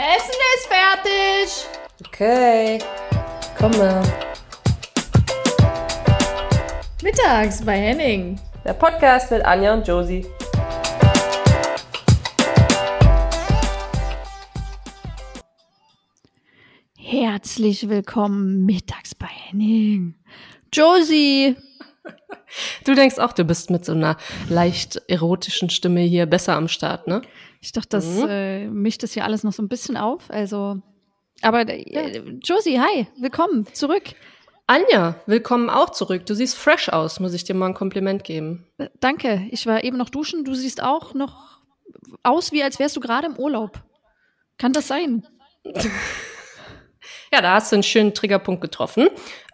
Essen ist fertig. Okay, komme. Mittags bei Henning. Der Podcast mit Anja und Josie. Herzlich willkommen mittags bei Henning. Josie. Du denkst auch, du bist mit so einer leicht erotischen Stimme hier besser am Start, ne? Ich dachte, das mhm. äh, mischt das hier alles noch so ein bisschen auf. Also, aber äh, Josie, hi, willkommen zurück. Anja, willkommen auch zurück. Du siehst fresh aus, muss ich dir mal ein Kompliment geben. Äh, danke. Ich war eben noch duschen. Du siehst auch noch aus, wie als wärst du gerade im Urlaub. Kann das sein? ja, da hast du einen schönen Triggerpunkt getroffen.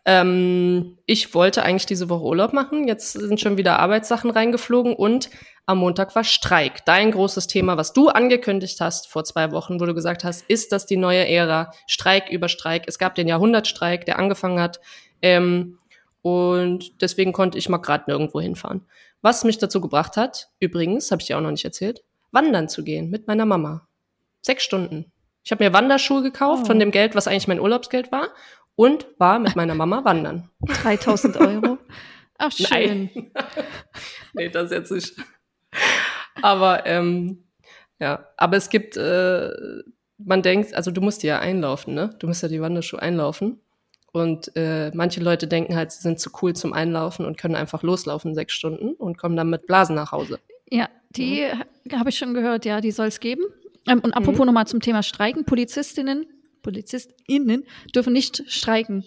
Ähm, ich wollte eigentlich diese Woche Urlaub machen. Jetzt sind schon wieder Arbeitssachen reingeflogen und am Montag war Streik. Dein großes Thema, was du angekündigt hast vor zwei Wochen, wo du gesagt hast, ist das die neue Ära? Streik über Streik. Es gab den Jahrhundertstreik, der angefangen hat. Ähm, und deswegen konnte ich mal gerade nirgendwo hinfahren. Was mich dazu gebracht hat, übrigens, habe ich dir auch noch nicht erzählt, wandern zu gehen mit meiner Mama. Sechs Stunden. Ich habe mir Wanderschuhe gekauft oh. von dem Geld, was eigentlich mein Urlaubsgeld war, und war mit meiner Mama wandern. 3000 Euro. Ach, schön. Nein. nee, das jetzt nicht. Aber ähm, ja, aber es gibt, äh, man denkt, also du musst die ja einlaufen, ne? Du musst ja die Wanderschuhe einlaufen. Und äh, manche Leute denken halt, sie sind zu cool zum Einlaufen und können einfach loslaufen sechs Stunden und kommen dann mit Blasen nach Hause. Ja, die mhm. habe ich schon gehört, ja, die soll es geben. Ähm, und apropos mhm. nochmal zum Thema Streiken, Polizistinnen, PolizistInnen dürfen nicht streiken.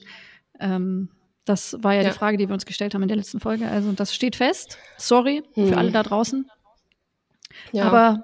Ähm, das war ja, ja, die Frage, die wir uns gestellt haben in der letzten Folge. Also das steht fest. Sorry mhm. für alle da draußen. Ja. Aber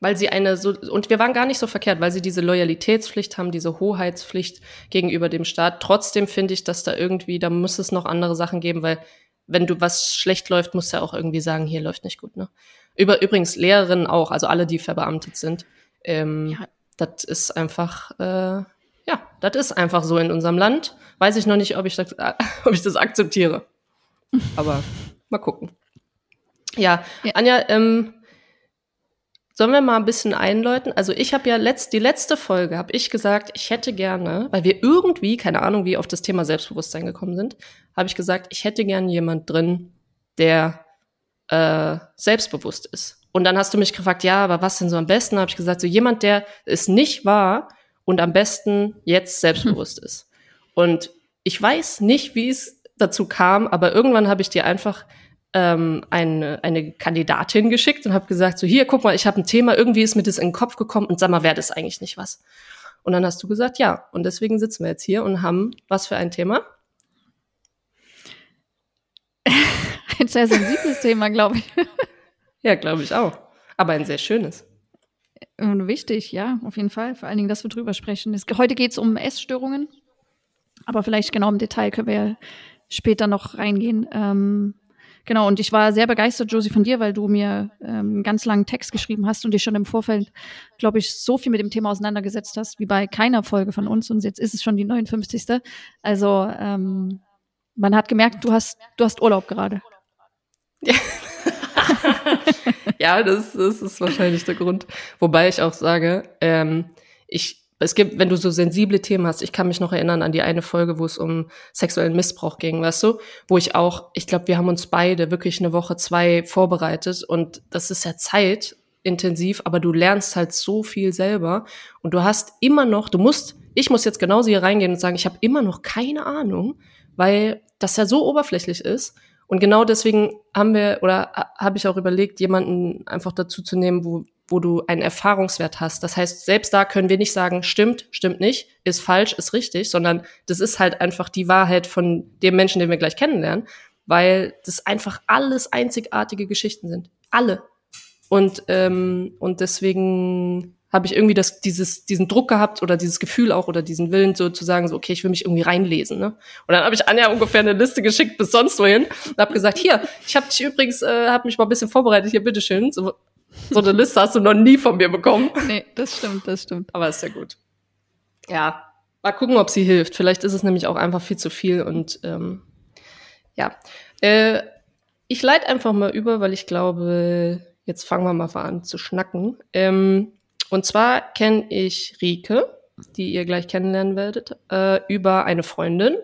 weil sie eine so und wir waren gar nicht so verkehrt, weil sie diese Loyalitätspflicht haben, diese Hoheitspflicht gegenüber dem Staat. Trotzdem finde ich, dass da irgendwie, da muss es noch andere Sachen geben, weil wenn du was schlecht läuft, musst du ja auch irgendwie sagen, hier läuft nicht gut. Ne? Über übrigens Lehrerinnen auch, also alle, die verbeamtet sind. Ähm, ja. Das ist einfach, äh, ja, das ist einfach so in unserem Land. Weiß ich noch nicht, ob ich das, ob ich das akzeptiere. Aber mal gucken. Ja, ja. Anja, ähm, sollen wir mal ein bisschen einläuten? Also ich habe ja letzt, die letzte Folge habe ich gesagt, ich hätte gerne, weil wir irgendwie, keine Ahnung, wie auf das Thema Selbstbewusstsein gekommen sind, habe ich gesagt, ich hätte gerne jemand drin, der äh, selbstbewusst ist. Und dann hast du mich gefragt, ja, aber was denn so am besten? Habe ich gesagt, so jemand, der es nicht war und am besten jetzt selbstbewusst hm. ist. Und ich weiß nicht, wie es dazu kam, aber irgendwann habe ich dir einfach ähm, eine, eine Kandidatin geschickt und habe gesagt, so hier, guck mal, ich habe ein Thema, irgendwie ist mir das in den Kopf gekommen und sag mal, wäre das eigentlich nicht was? Und dann hast du gesagt, ja. Und deswegen sitzen wir jetzt hier und haben was für ein Thema? ein sehr sensibles Thema, glaube ich. Ja, glaube ich auch. Aber ein sehr schönes. Und wichtig, ja, auf jeden Fall. Vor allen Dingen, dass wir drüber sprechen. Es, heute geht es um Essstörungen. Aber vielleicht genau im Detail können wir ja später noch reingehen. Ähm, Genau, und ich war sehr begeistert, Josie, von dir, weil du mir ähm, einen ganz langen Text geschrieben hast und dich schon im Vorfeld, glaube ich, so viel mit dem Thema auseinandergesetzt hast, wie bei keiner Folge von uns. Und jetzt ist es schon die 59. Also ähm, man hat gemerkt, du hast, du hast Urlaub gerade. Ja. ja, das, das ist wahrscheinlich der Grund. Wobei ich auch sage, ähm, ich es gibt, wenn du so sensible Themen hast, ich kann mich noch erinnern an die eine Folge, wo es um sexuellen Missbrauch ging, weißt du, wo ich auch, ich glaube, wir haben uns beide wirklich eine Woche, zwei vorbereitet und das ist ja Zeit intensiv, aber du lernst halt so viel selber und du hast immer noch, du musst, ich muss jetzt genauso hier reingehen und sagen, ich habe immer noch keine Ahnung, weil das ja so oberflächlich ist und genau deswegen haben wir oder habe ich auch überlegt, jemanden einfach dazu zu nehmen, wo wo du einen Erfahrungswert hast. Das heißt, selbst da können wir nicht sagen, stimmt, stimmt nicht, ist falsch, ist richtig, sondern das ist halt einfach die Wahrheit von dem Menschen, den wir gleich kennenlernen, weil das einfach alles einzigartige Geschichten sind. Alle. Und, ähm, und deswegen habe ich irgendwie das, dieses, diesen Druck gehabt oder dieses Gefühl auch oder diesen Willen so zu sagen, so, okay, ich will mich irgendwie reinlesen. Ne? Und dann habe ich Anja ungefähr eine Liste geschickt bis sonst wohin und habe gesagt, hier, ich habe dich übrigens, äh, habe mich mal ein bisschen vorbereitet, hier, bitteschön. So, so eine Liste hast du noch nie von mir bekommen. Nee, das stimmt, das stimmt. Aber ist ja gut. Ja, mal gucken, ob sie hilft. Vielleicht ist es nämlich auch einfach viel zu viel und ähm, ja. Äh, ich leite einfach mal über, weil ich glaube, jetzt fangen wir mal an zu schnacken. Ähm, und zwar kenne ich Rike, die ihr gleich kennenlernen werdet, äh, über eine Freundin.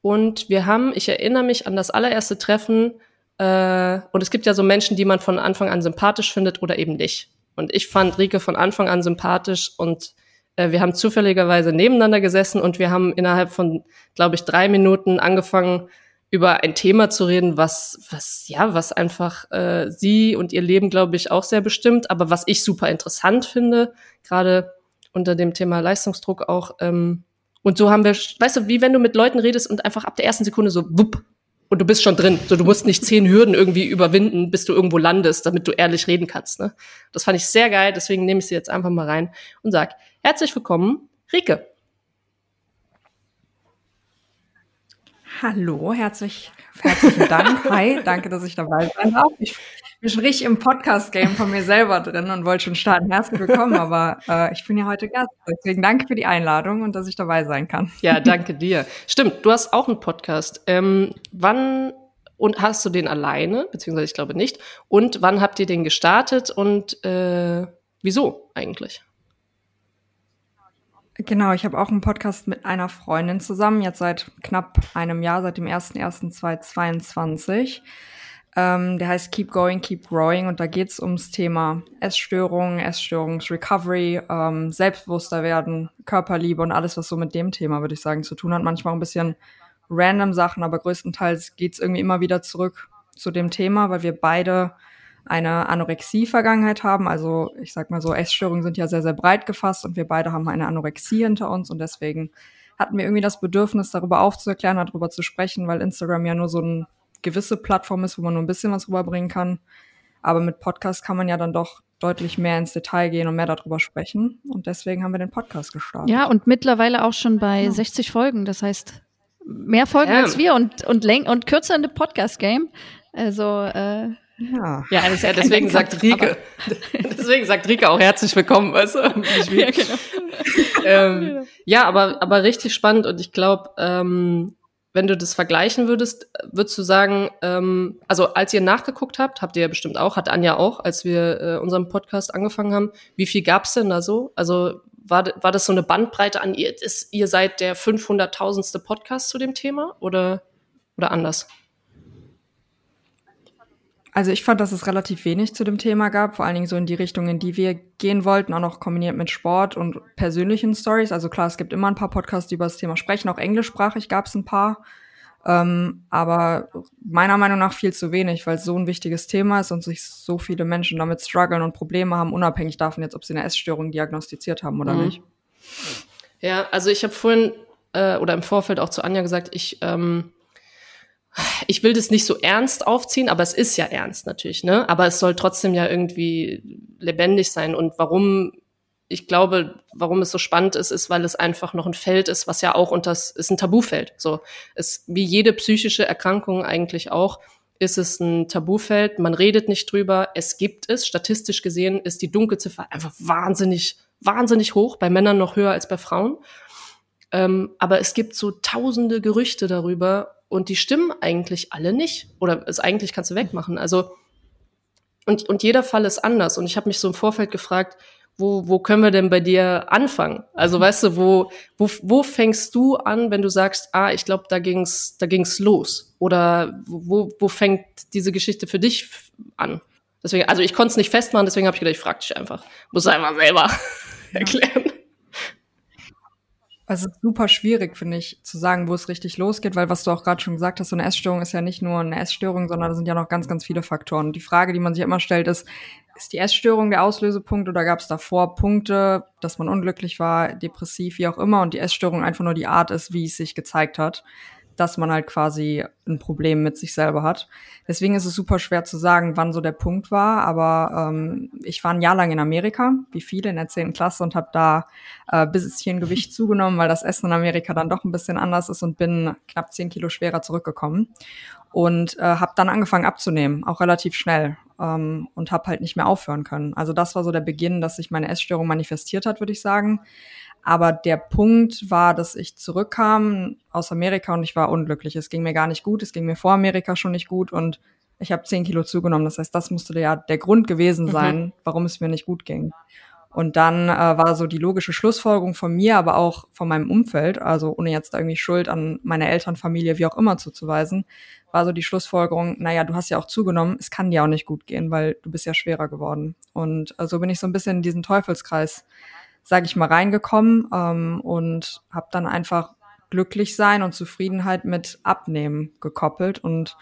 Und wir haben, ich erinnere mich an das allererste Treffen, äh, und es gibt ja so Menschen, die man von Anfang an sympathisch findet oder eben nicht. Und ich fand Rike von Anfang an sympathisch und äh, wir haben zufälligerweise nebeneinander gesessen und wir haben innerhalb von, glaube ich, drei Minuten angefangen, über ein Thema zu reden, was, was, ja, was einfach äh, sie und ihr Leben, glaube ich, auch sehr bestimmt, aber was ich super interessant finde, gerade unter dem Thema Leistungsdruck auch. Ähm, und so haben wir, weißt du, wie wenn du mit Leuten redest und einfach ab der ersten Sekunde so wupp und du bist schon drin. So, du musst nicht zehn Hürden irgendwie überwinden, bis du irgendwo landest, damit du ehrlich reden kannst. Ne? Das fand ich sehr geil, deswegen nehme ich sie jetzt einfach mal rein und sag herzlich willkommen, Rike. Hallo, herzlich, herzlichen Dank. Hi, danke, dass ich dabei sein darf. Ich bin schon richtig im Podcast-Game von mir selber drin und wollte schon starten. Herzlich willkommen, aber äh, ich bin ja heute Gast. Deswegen danke für die Einladung und dass ich dabei sein kann. Ja, danke dir. Stimmt, du hast auch einen Podcast. Ähm, wann und hast du den alleine, beziehungsweise ich glaube nicht. Und wann habt ihr den gestartet und äh, wieso eigentlich? Genau, ich habe auch einen Podcast mit einer Freundin zusammen, jetzt seit knapp einem Jahr, seit dem 01.01.2022. Ähm, der heißt Keep Going, Keep Growing und da geht es ums Thema Essstörungen, Essstörungsrecovery, ähm, Selbstbewusster werden, Körperliebe und alles, was so mit dem Thema, würde ich sagen, zu tun hat. Manchmal auch ein bisschen random Sachen, aber größtenteils geht es irgendwie immer wieder zurück zu dem Thema, weil wir beide eine Anorexie-Vergangenheit haben. Also ich sag mal so, Essstörungen sind ja sehr, sehr breit gefasst und wir beide haben eine Anorexie hinter uns und deswegen hatten wir irgendwie das Bedürfnis, darüber aufzuklären, darüber zu sprechen, weil Instagram ja nur so eine gewisse Plattform ist, wo man nur ein bisschen was rüberbringen kann. Aber mit Podcast kann man ja dann doch deutlich mehr ins Detail gehen und mehr darüber sprechen. Und deswegen haben wir den Podcast gestartet. Ja, und mittlerweile auch schon bei ja. 60 Folgen. Das heißt, mehr Folgen ja. als wir und, und, und kürzer in dem Podcast-Game. Also äh, ja, ja, ja deswegen sagt Rike, deswegen sagt Rike auch herzlich willkommen, weißt du? ja, genau. ähm, ja, aber, aber richtig spannend und ich glaube, ähm, wenn du das vergleichen würdest, würdest du sagen, ähm, also als ihr nachgeguckt habt, habt ihr ja bestimmt auch, hat Anja auch, als wir äh, unseren Podcast angefangen haben, wie viel gab's denn da so? Also war, war das so eine Bandbreite an ihr? Ist, ihr seid der 500.000. Podcast zu dem Thema oder, oder anders? Also ich fand, dass es relativ wenig zu dem Thema gab, vor allen Dingen so in die Richtung, in die wir gehen wollten, auch noch kombiniert mit Sport und persönlichen Stories. Also klar, es gibt immer ein paar Podcasts, die über das Thema sprechen, auch englischsprachig gab es ein paar. Ähm, aber meiner Meinung nach viel zu wenig, weil es so ein wichtiges Thema ist und sich so viele Menschen damit strugglen und Probleme haben, unabhängig davon jetzt, ob sie eine Essstörung diagnostiziert haben oder mhm. nicht. Ja, also ich habe vorhin äh, oder im Vorfeld auch zu Anja gesagt, ich ähm, ich will das nicht so ernst aufziehen, aber es ist ja ernst natürlich, ne? Aber es soll trotzdem ja irgendwie lebendig sein. Und warum, ich glaube, warum es so spannend ist, ist, weil es einfach noch ein Feld ist, was ja auch unter, ist ein Tabufeld. So, es, wie jede psychische Erkrankung eigentlich auch, ist es ein Tabufeld. Man redet nicht drüber. Es gibt es. Statistisch gesehen ist die Dunkelziffer einfach wahnsinnig, wahnsinnig hoch. Bei Männern noch höher als bei Frauen. Ähm, aber es gibt so tausende Gerüchte darüber und die stimmen eigentlich alle nicht. Oder es eigentlich kannst du wegmachen. Also, und, und jeder Fall ist anders. Und ich habe mich so im Vorfeld gefragt, wo, wo können wir denn bei dir anfangen? Also weißt du, wo, wo, wo fängst du an, wenn du sagst, ah, ich glaube, da ging's, da ging's los? Oder wo, wo fängt diese Geschichte für dich an? Deswegen, also ich konnte es nicht festmachen, deswegen habe ich gedacht, ich frag dich einfach. Muss einfach selber ja. erklären. Es ist super schwierig, finde ich, zu sagen, wo es richtig losgeht, weil was du auch gerade schon gesagt hast, so eine Essstörung ist ja nicht nur eine Essstörung, sondern da sind ja noch ganz, ganz viele Faktoren. Die Frage, die man sich immer stellt, ist, ist die Essstörung der Auslösepunkt oder gab es davor Punkte, dass man unglücklich war, depressiv, wie auch immer, und die Essstörung einfach nur die Art ist, wie es sich gezeigt hat? Dass man halt quasi ein Problem mit sich selber hat. Deswegen ist es super schwer zu sagen, wann so der Punkt war. Aber ähm, ich war ein Jahr lang in Amerika, wie viele in der 10. Klasse, und habe da äh, bisschen Gewicht zugenommen, weil das Essen in Amerika dann doch ein bisschen anders ist und bin knapp 10 Kilo schwerer zurückgekommen. Und äh, habe dann angefangen abzunehmen, auch relativ schnell. Ähm, und habe halt nicht mehr aufhören können. Also das war so der Beginn, dass sich meine Essstörung manifestiert hat, würde ich sagen. Aber der Punkt war, dass ich zurückkam aus Amerika und ich war unglücklich. Es ging mir gar nicht gut. Es ging mir vor Amerika schon nicht gut und ich habe zehn Kilo zugenommen. Das heißt, das musste ja der Grund gewesen mhm. sein, mhm. warum es mir nicht gut ging. Und dann äh, war so die logische Schlussfolgerung von mir, aber auch von meinem Umfeld, also ohne jetzt irgendwie Schuld an meine Elternfamilie, wie auch immer zuzuweisen, war so die Schlussfolgerung, naja, du hast ja auch zugenommen, es kann dir auch nicht gut gehen, weil du bist ja schwerer geworden. Und äh, so bin ich so ein bisschen in diesen Teufelskreis, sage ich mal, reingekommen ähm, und habe dann einfach glücklich sein und Zufriedenheit mit Abnehmen gekoppelt und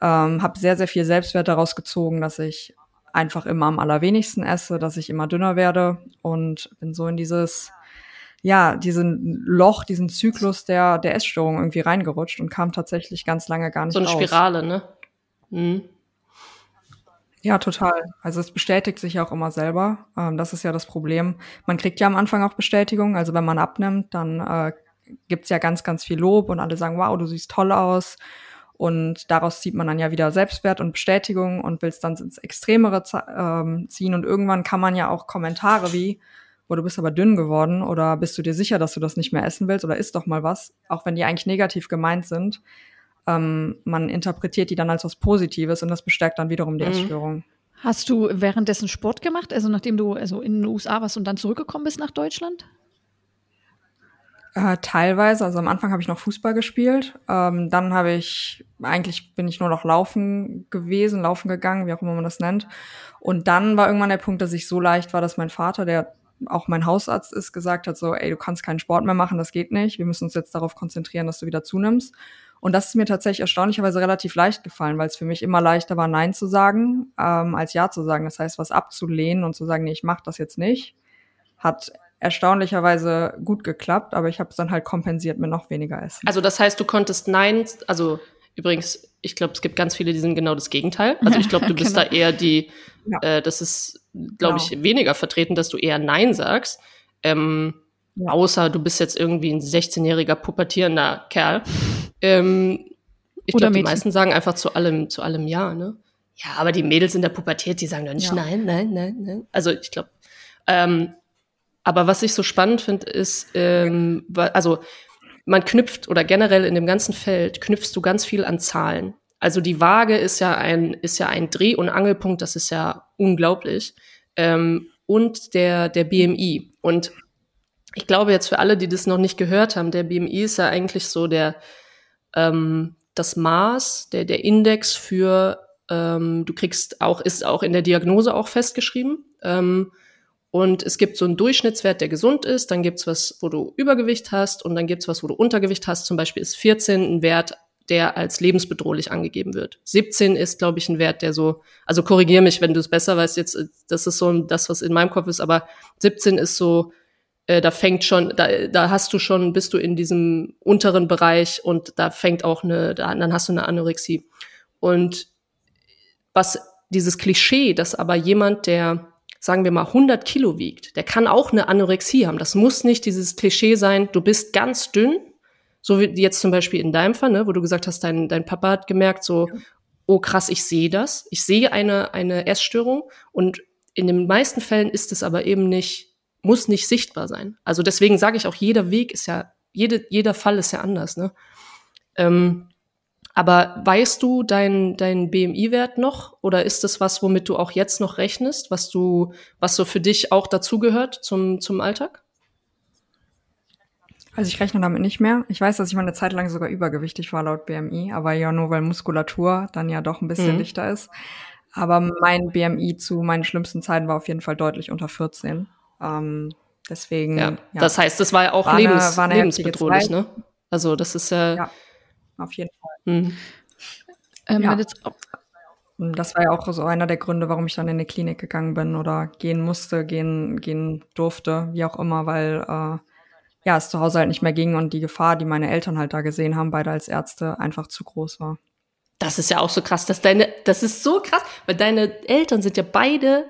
ähm, habe sehr, sehr viel Selbstwert daraus gezogen, dass ich einfach immer am allerwenigsten esse, dass ich immer dünner werde und bin so in dieses, ja, diesen Loch, diesen Zyklus der, der Essstörung irgendwie reingerutscht und kam tatsächlich ganz lange gar nicht raus. So eine raus. Spirale, ne? Mhm. Ja, total. Also es bestätigt sich ja auch immer selber. Ähm, das ist ja das Problem. Man kriegt ja am Anfang auch Bestätigung. Also wenn man abnimmt, dann äh, gibt's ja ganz, ganz viel Lob und alle sagen, wow, du siehst toll aus. Und daraus zieht man dann ja wieder Selbstwert und Bestätigung und will es dann ins Extremere ähm, ziehen. Und irgendwann kann man ja auch Kommentare wie, wo du bist aber dünn geworden oder bist du dir sicher, dass du das nicht mehr essen willst oder isst doch mal was, auch wenn die eigentlich negativ gemeint sind. Ähm, man interpretiert die dann als was Positives und das bestärkt dann wiederum die mhm. Essstörung. Hast du währenddessen Sport gemacht, also nachdem du also in den USA warst und dann zurückgekommen bist nach Deutschland? Äh, teilweise, also am Anfang habe ich noch Fußball gespielt. Ähm, dann habe ich, eigentlich bin ich nur noch laufen gewesen, laufen gegangen, wie auch immer man das nennt. Und dann war irgendwann der Punkt, dass ich so leicht war, dass mein Vater, der auch mein Hausarzt ist, gesagt hat, so, ey, du kannst keinen Sport mehr machen, das geht nicht. Wir müssen uns jetzt darauf konzentrieren, dass du wieder zunimmst. Und das ist mir tatsächlich erstaunlicherweise relativ leicht gefallen, weil es für mich immer leichter war, Nein zu sagen, ähm, als Ja zu sagen. Das heißt, was abzulehnen und zu sagen, nee, ich mach das jetzt nicht, hat erstaunlicherweise gut geklappt, aber ich habe es dann halt kompensiert mit noch weniger Essen. Also das heißt, du konntest Nein, also übrigens, ich glaube, es gibt ganz viele, die sind genau das Gegenteil. Also ich glaube, du bist genau. da eher die, ja. äh, das ist, glaube genau. ich, weniger vertreten, dass du eher Nein sagst. Ähm, ja. Außer du bist jetzt irgendwie ein 16-jähriger pubertierender Kerl. Ähm, ich glaube, die meisten sagen einfach zu allem, zu allem Ja, ne? Ja, aber die Mädels in der Pubertät, die sagen doch nicht ja. nein, nein, nein, nein. Also ich glaube, ähm, aber was ich so spannend finde, ist, ähm, also man knüpft oder generell in dem ganzen Feld knüpfst du ganz viel an Zahlen. Also die Waage ist ja ein, ist ja ein Dreh- und Angelpunkt, das ist ja unglaublich. Ähm, und der, der BMI. Und ich glaube jetzt für alle, die das noch nicht gehört haben, der BMI ist ja eigentlich so der, ähm, das Maß, der, der Index für, ähm, du kriegst auch, ist auch in der Diagnose auch festgeschrieben. Ähm, und es gibt so einen Durchschnittswert, der gesund ist, dann gibt's was, wo du Übergewicht hast und dann gibt's was, wo du Untergewicht hast. Zum Beispiel ist 14 ein Wert, der als lebensbedrohlich angegeben wird. 17 ist, glaube ich, ein Wert, der so, also korrigier mich, wenn du es besser weißt, jetzt, das ist so das, was in meinem Kopf ist, aber 17 ist so, äh, da fängt schon, da, da hast du schon, bist du in diesem unteren Bereich und da fängt auch eine, da, dann hast du eine Anorexie. Und was dieses Klischee, dass aber jemand, der sagen wir mal 100 Kilo wiegt, der kann auch eine Anorexie haben. Das muss nicht dieses Klischee sein, du bist ganz dünn, so wie jetzt zum Beispiel in deinem Fall, ne, wo du gesagt hast, dein, dein Papa hat gemerkt, so, oh krass, ich sehe das, ich sehe eine, eine Essstörung und in den meisten Fällen ist es aber eben nicht, muss nicht sichtbar sein. Also deswegen sage ich auch, jeder Weg ist ja, jede, jeder Fall ist ja anders. Ne? Ähm, aber weißt du deinen dein BMI-Wert noch oder ist das was, womit du auch jetzt noch rechnest, was du, was so für dich auch dazugehört zum, zum Alltag? Also ich rechne damit nicht mehr. Ich weiß, dass ich mal eine Zeit lang sogar übergewichtig war laut BMI, aber ja nur weil Muskulatur dann ja doch ein bisschen mhm. dichter ist. Aber mein BMI zu meinen schlimmsten Zeiten war auf jeden Fall deutlich unter 14. Ähm, deswegen. Ja. ja. Das heißt, das war ja auch war lebens, eine, eine lebensbedrohlich, ne? Also das ist ja, ja auf jeden Fall. Mhm. Ähm, ja. Das war ja auch so einer der Gründe, warum ich dann in die Klinik gegangen bin oder gehen musste, gehen, gehen durfte, wie auch immer, weil äh, ja, es zu Hause halt nicht mehr ging und die Gefahr, die meine Eltern halt da gesehen haben, beide als Ärzte, einfach zu groß war. Das ist ja auch so krass, dass deine, das ist so krass, weil deine Eltern sind ja beide,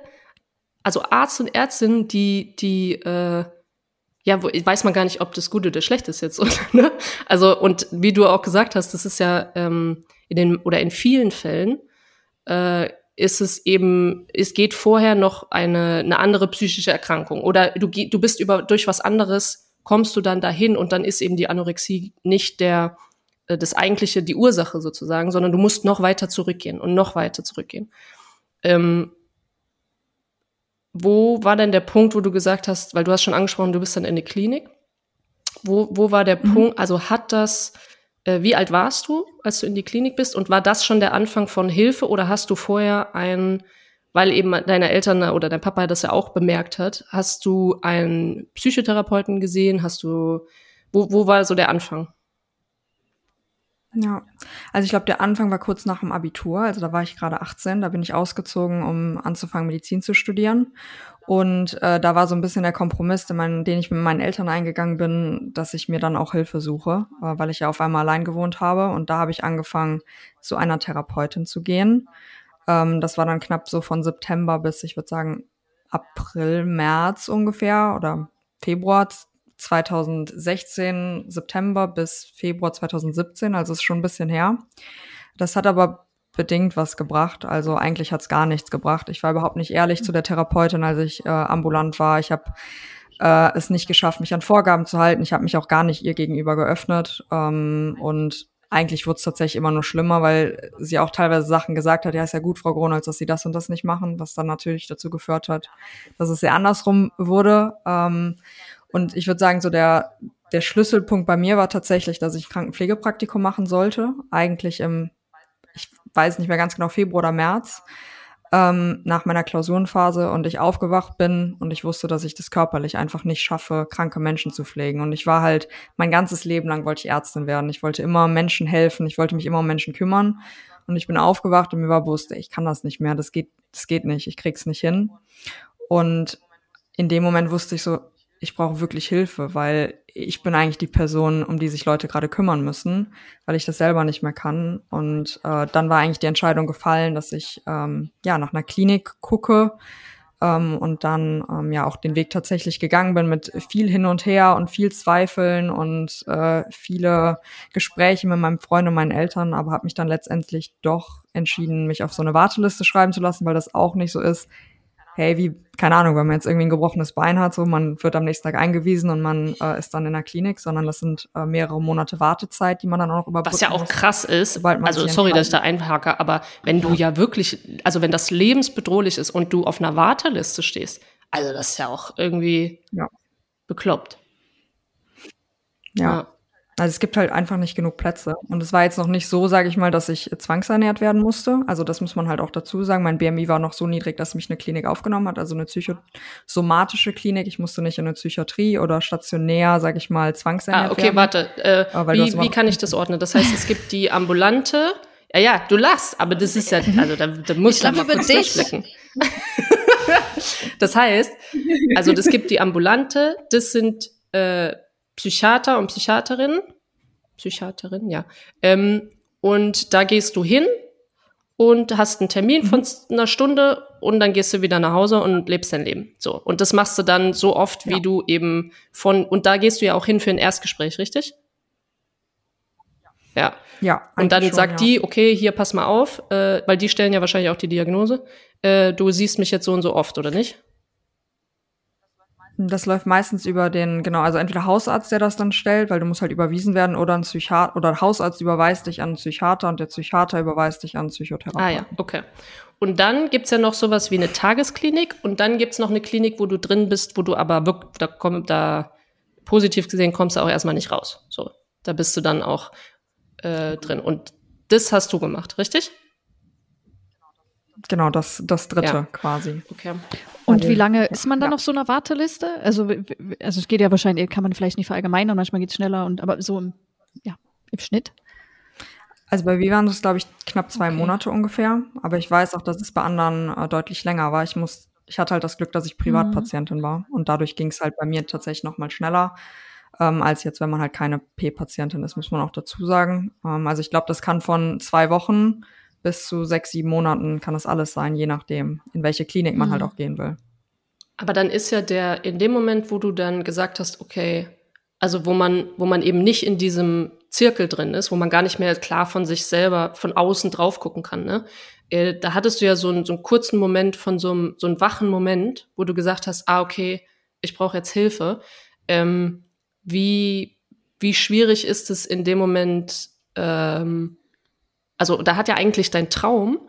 also Arzt und Ärztin, die, die äh, ja, wo, weiß man gar nicht, ob das gut oder schlecht ist jetzt. ne? Also, und wie du auch gesagt hast, das ist ja ähm, in den oder in vielen Fällen äh, ist es eben, es geht vorher noch eine, eine andere psychische Erkrankung. Oder du, du bist über durch was anderes, kommst du dann dahin und dann ist eben die Anorexie nicht der äh, das eigentliche, die Ursache sozusagen, sondern du musst noch weiter zurückgehen und noch weiter zurückgehen. Ähm, wo war denn der Punkt, wo du gesagt hast, weil du hast schon angesprochen, du bist dann in der Klinik. Wo, wo war der mhm. Punkt, also hat das, äh, wie alt warst du, als du in die Klinik bist? Und war das schon der Anfang von Hilfe oder hast du vorher ein, weil eben deine Eltern oder dein Papa das ja auch bemerkt hat, hast du einen Psychotherapeuten gesehen? Hast du, wo, wo war so der Anfang? Ja, also ich glaube, der Anfang war kurz nach dem Abitur, also da war ich gerade 18, da bin ich ausgezogen, um anzufangen, Medizin zu studieren. Und äh, da war so ein bisschen der Kompromiss, den, mein, den ich mit meinen Eltern eingegangen bin, dass ich mir dann auch Hilfe suche, äh, weil ich ja auf einmal allein gewohnt habe. Und da habe ich angefangen, zu einer Therapeutin zu gehen. Ähm, das war dann knapp so von September bis, ich würde sagen, April, März ungefähr oder Februar 2016 September bis Februar 2017, also ist schon ein bisschen her. Das hat aber bedingt was gebracht. Also eigentlich hat es gar nichts gebracht. Ich war überhaupt nicht ehrlich zu der Therapeutin, als ich äh, ambulant war. Ich habe äh, es nicht geschafft, mich an Vorgaben zu halten. Ich habe mich auch gar nicht ihr gegenüber geöffnet. Ähm, und eigentlich wurde es tatsächlich immer nur schlimmer, weil sie auch teilweise Sachen gesagt hat, ja, ist ja gut, Frau Gronholz, dass Sie das und das nicht machen, was dann natürlich dazu geführt hat, dass es sehr andersrum wurde. Ähm, und ich würde sagen, so der, der Schlüsselpunkt bei mir war tatsächlich, dass ich Krankenpflegepraktikum machen sollte. Eigentlich im, ich weiß nicht mehr ganz genau, Februar oder März, ähm, nach meiner Klausurenphase und ich aufgewacht bin und ich wusste, dass ich das körperlich einfach nicht schaffe, kranke Menschen zu pflegen. Und ich war halt, mein ganzes Leben lang wollte ich Ärztin werden. Ich wollte immer Menschen helfen, ich wollte mich immer um Menschen kümmern. Und ich bin aufgewacht und mir war bewusst, ich kann das nicht mehr, das geht, das geht nicht, ich krieg's nicht hin. Und in dem Moment wusste ich so, ich brauche wirklich Hilfe, weil ich bin eigentlich die Person, um die sich Leute gerade kümmern müssen, weil ich das selber nicht mehr kann. Und äh, dann war eigentlich die Entscheidung gefallen, dass ich ähm, ja nach einer Klinik gucke ähm, und dann ähm, ja auch den Weg tatsächlich gegangen bin mit viel hin und her und viel Zweifeln und äh, viele Gespräche mit meinem Freund und meinen Eltern, aber habe mich dann letztendlich doch entschieden, mich auf so eine Warteliste schreiben zu lassen, weil das auch nicht so ist hey, wie, keine Ahnung, wenn man jetzt irgendwie ein gebrochenes Bein hat, so man wird am nächsten Tag eingewiesen und man äh, ist dann in der Klinik, sondern das sind äh, mehrere Monate Wartezeit, die man dann auch noch überbrücken Was ja auch muss, krass ist, also sorry, dass ich da einhake, aber wenn du ja wirklich, also wenn das lebensbedrohlich ist und du auf einer Warteliste stehst, also das ist ja auch irgendwie ja. bekloppt. Ja. ja. Also es gibt halt einfach nicht genug Plätze. Und es war jetzt noch nicht so, sage ich mal, dass ich zwangsernährt werden musste. Also das muss man halt auch dazu sagen. Mein BMI war noch so niedrig, dass mich eine Klinik aufgenommen hat, also eine psychosomatische Klinik. Ich musste nicht in eine Psychiatrie oder stationär, sage ich mal, zwangsernährt ah, okay, werden. Okay, warte. Äh, wie, wie kann ich das ordnen? Das heißt, es gibt die ambulante. Ja, ja, du lachst, aber das ist ja, also da, da muss ich mal kurz durchblicken. das heißt, also es gibt die ambulante, das sind äh, Psychiater und Psychiaterinnen. Psychiaterin, ja. Ähm, und da gehst du hin und hast einen Termin mhm. von einer Stunde und dann gehst du wieder nach Hause und lebst dein Leben. So. Und das machst du dann so oft, wie ja. du eben von, und da gehst du ja auch hin für ein Erstgespräch, richtig? Ja. Ja. Und dann schon, sagt ja. die, okay, hier pass mal auf, äh, weil die stellen ja wahrscheinlich auch die Diagnose. Äh, du siehst mich jetzt so und so oft, oder nicht? Das läuft meistens über den, genau, also entweder Hausarzt, der das dann stellt, weil du musst halt überwiesen werden, oder ein Psychiater, oder ein Hausarzt überweist dich an einen Psychiater und der Psychiater überweist dich an einen Psychotherapeuten. Ah ja, okay. Und dann gibt's ja noch sowas wie eine Tagesklinik und dann gibt's noch eine Klinik, wo du drin bist, wo du aber wirklich, da kommt, da positiv gesehen kommst du auch erstmal nicht raus. So, da bist du dann auch äh, drin. Und das hast du gemacht, richtig? Genau, das, das dritte ja. quasi. Okay. Und wie lange ist man dann ja. auf so einer Warteliste? Also, also es geht ja wahrscheinlich, kann man vielleicht nicht verallgemeinern, manchmal geht es schneller und aber so im, ja, im Schnitt. Also bei Vivan ist es, glaube ich, knapp zwei okay. Monate ungefähr. Aber ich weiß auch, dass es bei anderen äh, deutlich länger war. Ich muss, ich hatte halt das Glück, dass ich Privatpatientin mhm. war. Und dadurch ging es halt bei mir tatsächlich noch mal schneller. Ähm, als jetzt, wenn man halt keine P-Patientin ist, muss man auch dazu sagen. Ähm, also ich glaube, das kann von zwei Wochen bis zu sechs, sieben Monaten kann das alles sein, je nachdem, in welche Klinik man halt mhm. halt auch gehen will. Aber dann ist ja der, in dem Moment, wo du dann gesagt hast, okay, also wo man, wo man eben nicht in diesem Zirkel drin ist, wo man gar nicht mehr klar von sich selber von außen drauf gucken kann, ne? Äh, da hattest du ja so einen, so einen kurzen Moment von so einem, so einem wachen Moment, wo du gesagt hast, ah, okay, ich brauche jetzt Hilfe. Ähm, wie, wie schwierig ist es in dem Moment, ähm, also da hat ja eigentlich dein Traum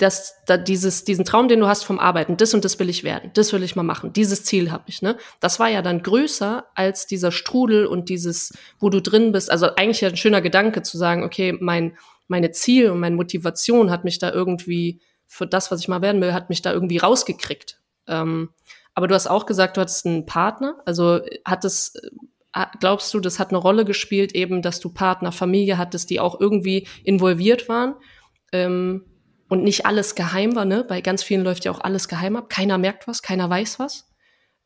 dass da dieses, diesen Traum, den du hast vom Arbeiten, das und das will ich werden, das will ich mal machen, dieses Ziel habe ich, ne? Das war ja dann größer als dieser Strudel und dieses, wo du drin bist. Also eigentlich ein schöner Gedanke zu sagen, okay, mein, meine Ziel und meine Motivation hat mich da irgendwie für das, was ich mal werden will, hat mich da irgendwie rausgekriegt. Ähm, aber du hast auch gesagt, du hattest einen Partner. Also hat es, glaubst du, das hat eine Rolle gespielt, eben, dass du Partner, Familie hattest, die auch irgendwie involviert waren? Ähm, und nicht alles geheim war, ne? Bei ganz vielen läuft ja auch alles geheim ab. Keiner merkt was, keiner weiß was.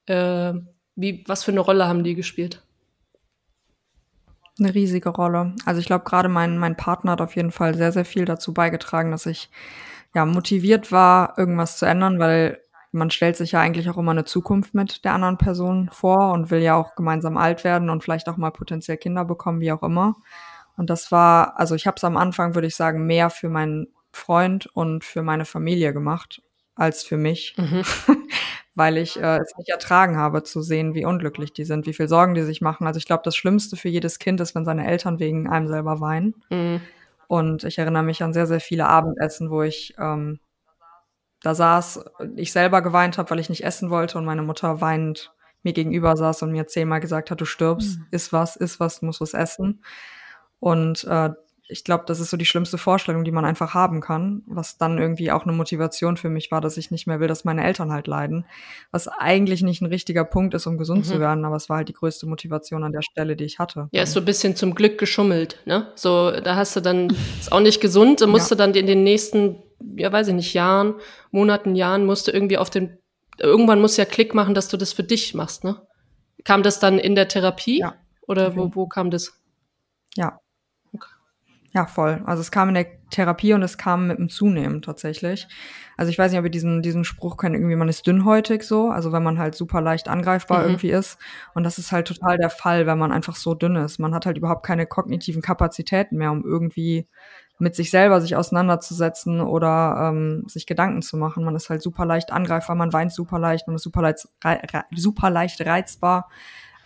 Äh, wie, was für eine Rolle haben die gespielt? Eine riesige Rolle. Also ich glaube, gerade mein, mein Partner hat auf jeden Fall sehr, sehr viel dazu beigetragen, dass ich ja motiviert war, irgendwas zu ändern, weil man stellt sich ja eigentlich auch immer eine Zukunft mit der anderen Person vor und will ja auch gemeinsam alt werden und vielleicht auch mal potenziell Kinder bekommen, wie auch immer. Und das war, also ich habe es am Anfang, würde ich sagen, mehr für meinen Freund und für meine Familie gemacht als für mich, mhm. weil ich äh, es nicht ertragen habe zu sehen, wie unglücklich die sind, wie viel Sorgen die sich machen. Also ich glaube, das Schlimmste für jedes Kind ist, wenn seine Eltern wegen einem selber weinen. Mhm. Und ich erinnere mich an sehr, sehr viele Abendessen, wo ich ähm, da saß, ich selber geweint habe, weil ich nicht essen wollte und meine Mutter weinend mir gegenüber saß und mir zehnmal gesagt hat, du stirbst, mhm. iss was, iss was, du musst was essen. Und äh, ich glaube, das ist so die schlimmste Vorstellung, die man einfach haben kann, was dann irgendwie auch eine Motivation für mich war, dass ich nicht mehr will, dass meine Eltern halt leiden, was eigentlich nicht ein richtiger Punkt ist, um gesund mhm. zu werden, aber es war halt die größte Motivation an der Stelle, die ich hatte. Ja, ist so ein bisschen zum Glück geschummelt, ne? So, da hast du dann, ist auch nicht gesund, musst ja. du dann in den nächsten, ja, weiß ich nicht, Jahren, Monaten, Jahren, musst du irgendwie auf den, irgendwann muss ja Klick machen, dass du das für dich machst, ne? Kam das dann in der Therapie? Ja. Oder okay. wo, wo kam das? Ja, ja, voll. Also es kam in der Therapie und es kam mit dem Zunehmen tatsächlich. Also ich weiß nicht, ob ihr diesen, diesen Spruch kennt, irgendwie man ist dünnhäutig so, also wenn man halt super leicht angreifbar mhm. irgendwie ist. Und das ist halt total der Fall, wenn man einfach so dünn ist. Man hat halt überhaupt keine kognitiven Kapazitäten mehr, um irgendwie mit sich selber sich auseinanderzusetzen oder ähm, sich Gedanken zu machen. Man ist halt super leicht angreifbar, man weint super leicht, man ist super leicht, super leicht reizbar.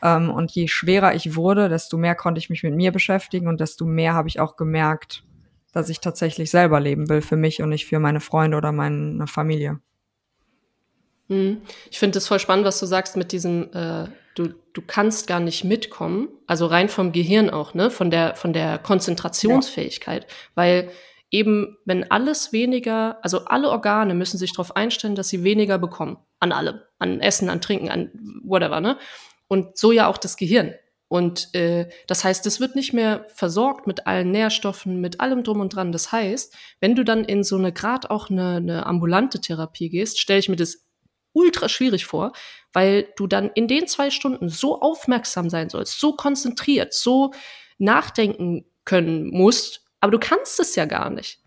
Ähm, und je schwerer ich wurde, desto mehr konnte ich mich mit mir beschäftigen und desto mehr habe ich auch gemerkt, dass ich tatsächlich selber leben will für mich und nicht für meine Freunde oder meine Familie. Hm. Ich finde es voll spannend, was du sagst mit diesem, äh, du, du kannst gar nicht mitkommen, also rein vom Gehirn auch, ne, von der, von der Konzentrationsfähigkeit, ja. weil eben, wenn alles weniger, also alle Organe müssen sich darauf einstellen, dass sie weniger bekommen. An allem. An Essen, an Trinken, an whatever, ne? und so ja auch das Gehirn. Und äh, das heißt, es wird nicht mehr versorgt mit allen Nährstoffen, mit allem drum und dran. Das heißt, wenn du dann in so eine Grad auch eine, eine ambulante Therapie gehst, stelle ich mir das ultra schwierig vor, weil du dann in den zwei Stunden so aufmerksam sein sollst, so konzentriert, so nachdenken können musst, aber du kannst es ja gar nicht.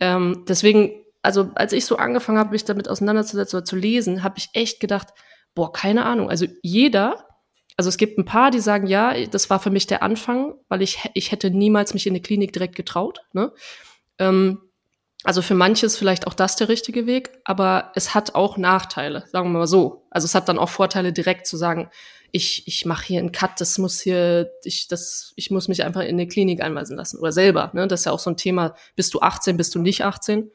Ähm, deswegen, also als ich so angefangen habe, mich damit auseinanderzusetzen oder zu lesen, habe ich echt gedacht, boah, keine Ahnung. Also jeder also es gibt ein paar, die sagen, ja, das war für mich der Anfang, weil ich, ich hätte niemals mich in eine Klinik direkt getraut. Ne? Ähm, also für manche ist vielleicht auch das der richtige Weg, aber es hat auch Nachteile, sagen wir mal so. Also es hat dann auch Vorteile, direkt zu sagen, ich, ich mache hier einen Cut, das muss hier, ich, das, ich muss mich einfach in eine Klinik einweisen lassen oder selber. Ne? Das ist ja auch so ein Thema, bist du 18, bist du nicht 18?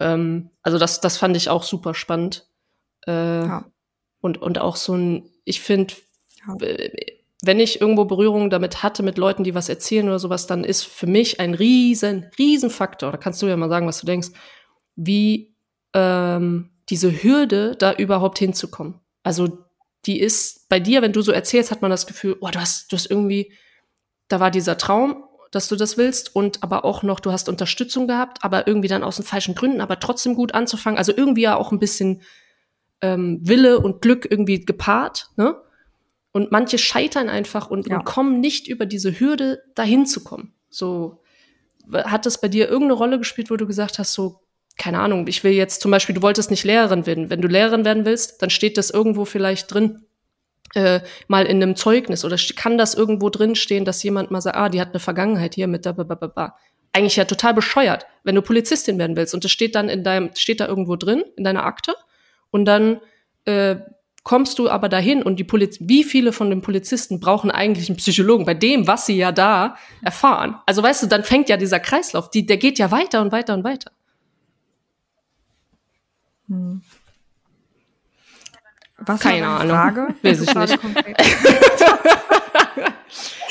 Ähm, also das, das fand ich auch super spannend. Äh, ja. und, und auch so ein, ich finde, wenn ich irgendwo Berührung damit hatte mit Leuten, die was erzählen oder sowas, dann ist für mich ein riesen, riesen Faktor, da kannst du ja mal sagen, was du denkst, wie ähm, diese Hürde, da überhaupt hinzukommen. Also die ist bei dir, wenn du so erzählst, hat man das Gefühl, oh, du hast, du hast irgendwie, da war dieser Traum, dass du das willst und aber auch noch, du hast Unterstützung gehabt, aber irgendwie dann aus den falschen Gründen, aber trotzdem gut anzufangen. Also irgendwie ja auch ein bisschen ähm, Wille und Glück irgendwie gepaart, ne? Und manche scheitern einfach und, ja. und kommen nicht über diese Hürde, dahin zu kommen. So, hat das bei dir irgendeine Rolle gespielt, wo du gesagt hast, so, keine Ahnung, ich will jetzt zum Beispiel, du wolltest nicht Lehrerin werden. Wenn du Lehrerin werden willst, dann steht das irgendwo vielleicht drin, äh, mal in einem Zeugnis oder kann das irgendwo drin stehen, dass jemand mal sagt, ah, die hat eine Vergangenheit hier mit da, ba, ba, ba. Eigentlich ja total bescheuert, wenn du Polizistin werden willst und das steht dann in deinem, steht da irgendwo drin, in deiner Akte und dann äh, kommst du aber dahin und die Poliz wie viele von den Polizisten brauchen eigentlich einen Psychologen bei dem, was sie ja da erfahren? Also weißt du, dann fängt ja dieser Kreislauf, die, der geht ja weiter und weiter und weiter. Hm. Was Keine Ahnung. Frage? Weiß ich nicht.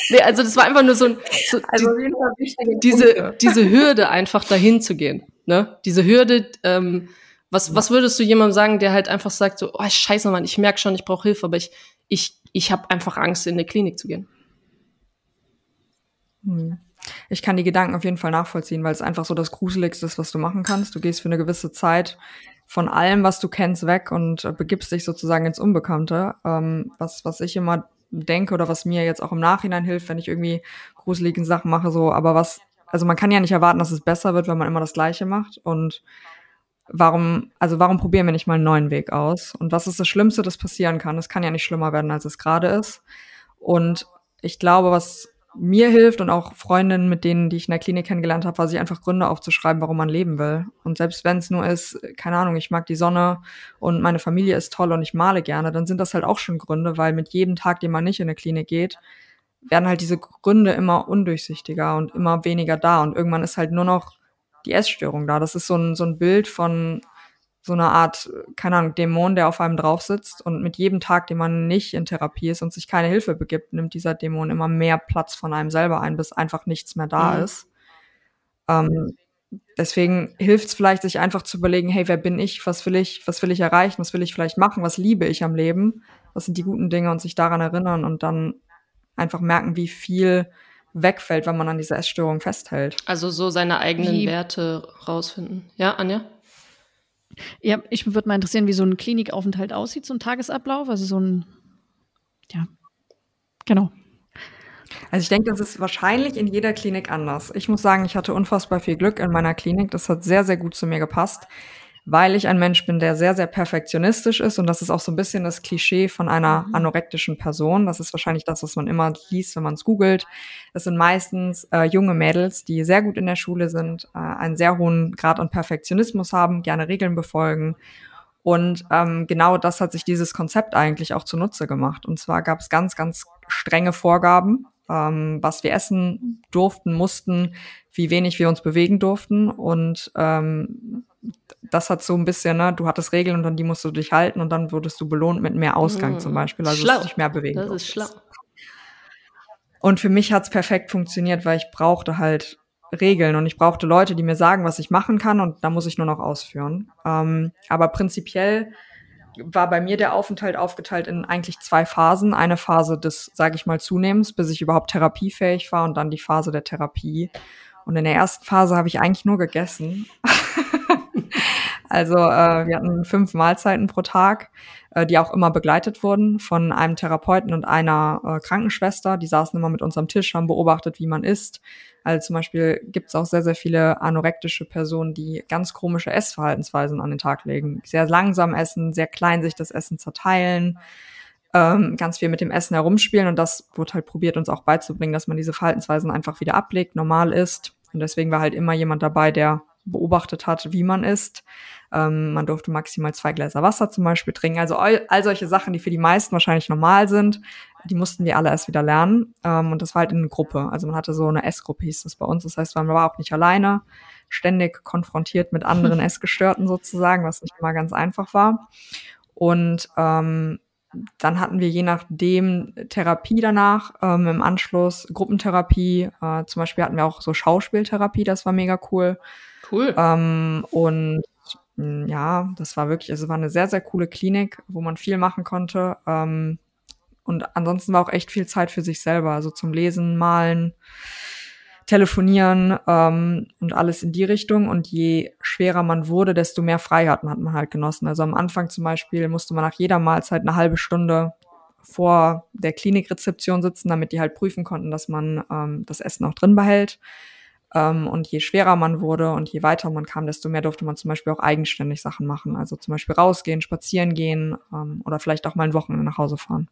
nee, also das war einfach nur so ein so also die, diese, diese Hürde, einfach dahin zu gehen. Ne? Diese Hürde, ähm, was, was würdest du jemandem sagen, der halt einfach sagt, so, oh scheiße, Mann, ich merke schon, ich brauche Hilfe, aber ich, ich, ich habe einfach Angst, in eine Klinik zu gehen. Hm. Ich kann die Gedanken auf jeden Fall nachvollziehen, weil es einfach so das Gruseligste ist, was du machen kannst. Du gehst für eine gewisse Zeit von allem, was du kennst, weg und äh, begibst dich sozusagen ins Unbekannte. Ähm, was, was ich immer denke oder was mir jetzt auch im Nachhinein hilft, wenn ich irgendwie gruselige Sachen mache, so, aber was, also man kann ja nicht erwarten, dass es besser wird, wenn man immer das Gleiche macht und warum, also warum probieren wir nicht mal einen neuen Weg aus? Und was ist das Schlimmste, das passieren kann? Es kann ja nicht schlimmer werden, als es gerade ist. Und ich glaube, was mir hilft und auch Freundinnen, mit denen, die ich in der Klinik kennengelernt habe, war sich einfach Gründe aufzuschreiben, warum man leben will. Und selbst wenn es nur ist, keine Ahnung, ich mag die Sonne und meine Familie ist toll und ich male gerne, dann sind das halt auch schon Gründe, weil mit jedem Tag, den man nicht in eine Klinik geht, werden halt diese Gründe immer undurchsichtiger und immer weniger da. Und irgendwann ist halt nur noch die Essstörung da. Das ist so ein, so ein Bild von so eine Art, keine Ahnung, Dämon, der auf einem drauf sitzt und mit jedem Tag, den man nicht in Therapie ist und sich keine Hilfe begibt, nimmt dieser Dämon immer mehr Platz von einem selber ein, bis einfach nichts mehr da mhm. ist. Ähm, deswegen hilft es vielleicht, sich einfach zu überlegen, hey, wer bin ich, was will ich, was will ich erreichen, was will ich vielleicht machen, was liebe ich am Leben, was sind die guten Dinge und sich daran erinnern und dann einfach merken, wie viel wegfällt, wenn man an dieser Essstörung festhält. Also so seine eigenen wie? Werte rausfinden. Ja, Anja? Ja, ich würde mal interessieren, wie so ein Klinikaufenthalt aussieht, so ein Tagesablauf. Also so ein, ja, genau. Also ich denke, das ist wahrscheinlich in jeder Klinik anders. Ich muss sagen, ich hatte unfassbar viel Glück in meiner Klinik. Das hat sehr, sehr gut zu mir gepasst weil ich ein Mensch bin, der sehr, sehr perfektionistisch ist. Und das ist auch so ein bisschen das Klischee von einer mhm. anorektischen Person. Das ist wahrscheinlich das, was man immer liest, wenn man es googelt. Das sind meistens äh, junge Mädels, die sehr gut in der Schule sind, äh, einen sehr hohen Grad an Perfektionismus haben, gerne Regeln befolgen. Und ähm, genau das hat sich dieses Konzept eigentlich auch zunutze gemacht. Und zwar gab es ganz, ganz strenge Vorgaben, ähm, was wir essen durften, mussten, wie wenig wir uns bewegen durften. Und ähm, das hat so ein bisschen, ne, du hattest Regeln und an die musst du dich halten und dann wurdest du belohnt mit mehr Ausgang mhm. zum Beispiel, also schlau. dich mehr bewegen. Das ist schlau. Und für mich hat's perfekt funktioniert, weil ich brauchte halt Regeln und ich brauchte Leute, die mir sagen, was ich machen kann und da muss ich nur noch ausführen. Ähm, aber prinzipiell war bei mir der Aufenthalt aufgeteilt in eigentlich zwei Phasen. Eine Phase des, sage ich mal, Zunehmens, bis ich überhaupt therapiefähig war und dann die Phase der Therapie. Und in der ersten Phase habe ich eigentlich nur gegessen. Also äh, wir hatten fünf Mahlzeiten pro Tag, äh, die auch immer begleitet wurden von einem Therapeuten und einer äh, Krankenschwester. Die saßen immer mit uns am Tisch, haben beobachtet, wie man isst. Also zum Beispiel gibt es auch sehr, sehr viele anorektische Personen, die ganz komische Essverhaltensweisen an den Tag legen. Sehr langsam essen, sehr klein sich das Essen zerteilen, ähm, ganz viel mit dem Essen herumspielen. Und das wurde halt probiert, uns auch beizubringen, dass man diese Verhaltensweisen einfach wieder ablegt, normal isst. Und deswegen war halt immer jemand dabei, der beobachtet hat, wie man isst. Ähm, man durfte maximal zwei Gläser Wasser zum Beispiel trinken. Also all, all, solche Sachen, die für die meisten wahrscheinlich normal sind, die mussten wir alle erst wieder lernen. Ähm, und das war halt in einer Gruppe. Also man hatte so eine Essgruppe, hieß das bei uns. Das heißt, man war auch nicht alleine, ständig konfrontiert mit anderen Essgestörten sozusagen, was nicht immer ganz einfach war. Und ähm, dann hatten wir je nachdem Therapie danach, ähm, im Anschluss Gruppentherapie. Äh, zum Beispiel hatten wir auch so Schauspieltherapie, das war mega cool. Cool. Ähm, und hm, ja, das war wirklich, also war eine sehr, sehr coole Klinik, wo man viel machen konnte. Ähm, und ansonsten war auch echt viel Zeit für sich selber, also zum Lesen, Malen, Telefonieren ähm, und alles in die Richtung. Und je schwerer man wurde, desto mehr Freiheiten hat man halt genossen. Also am Anfang zum Beispiel musste man nach jeder Mahlzeit eine halbe Stunde vor der Klinikrezeption sitzen, damit die halt prüfen konnten, dass man ähm, das Essen auch drin behält. Ähm, und je schwerer man wurde und je weiter man kam, desto mehr durfte man zum Beispiel auch eigenständig Sachen machen. Also zum Beispiel rausgehen, spazieren gehen ähm, oder vielleicht auch mal ein Wochenende nach Hause fahren.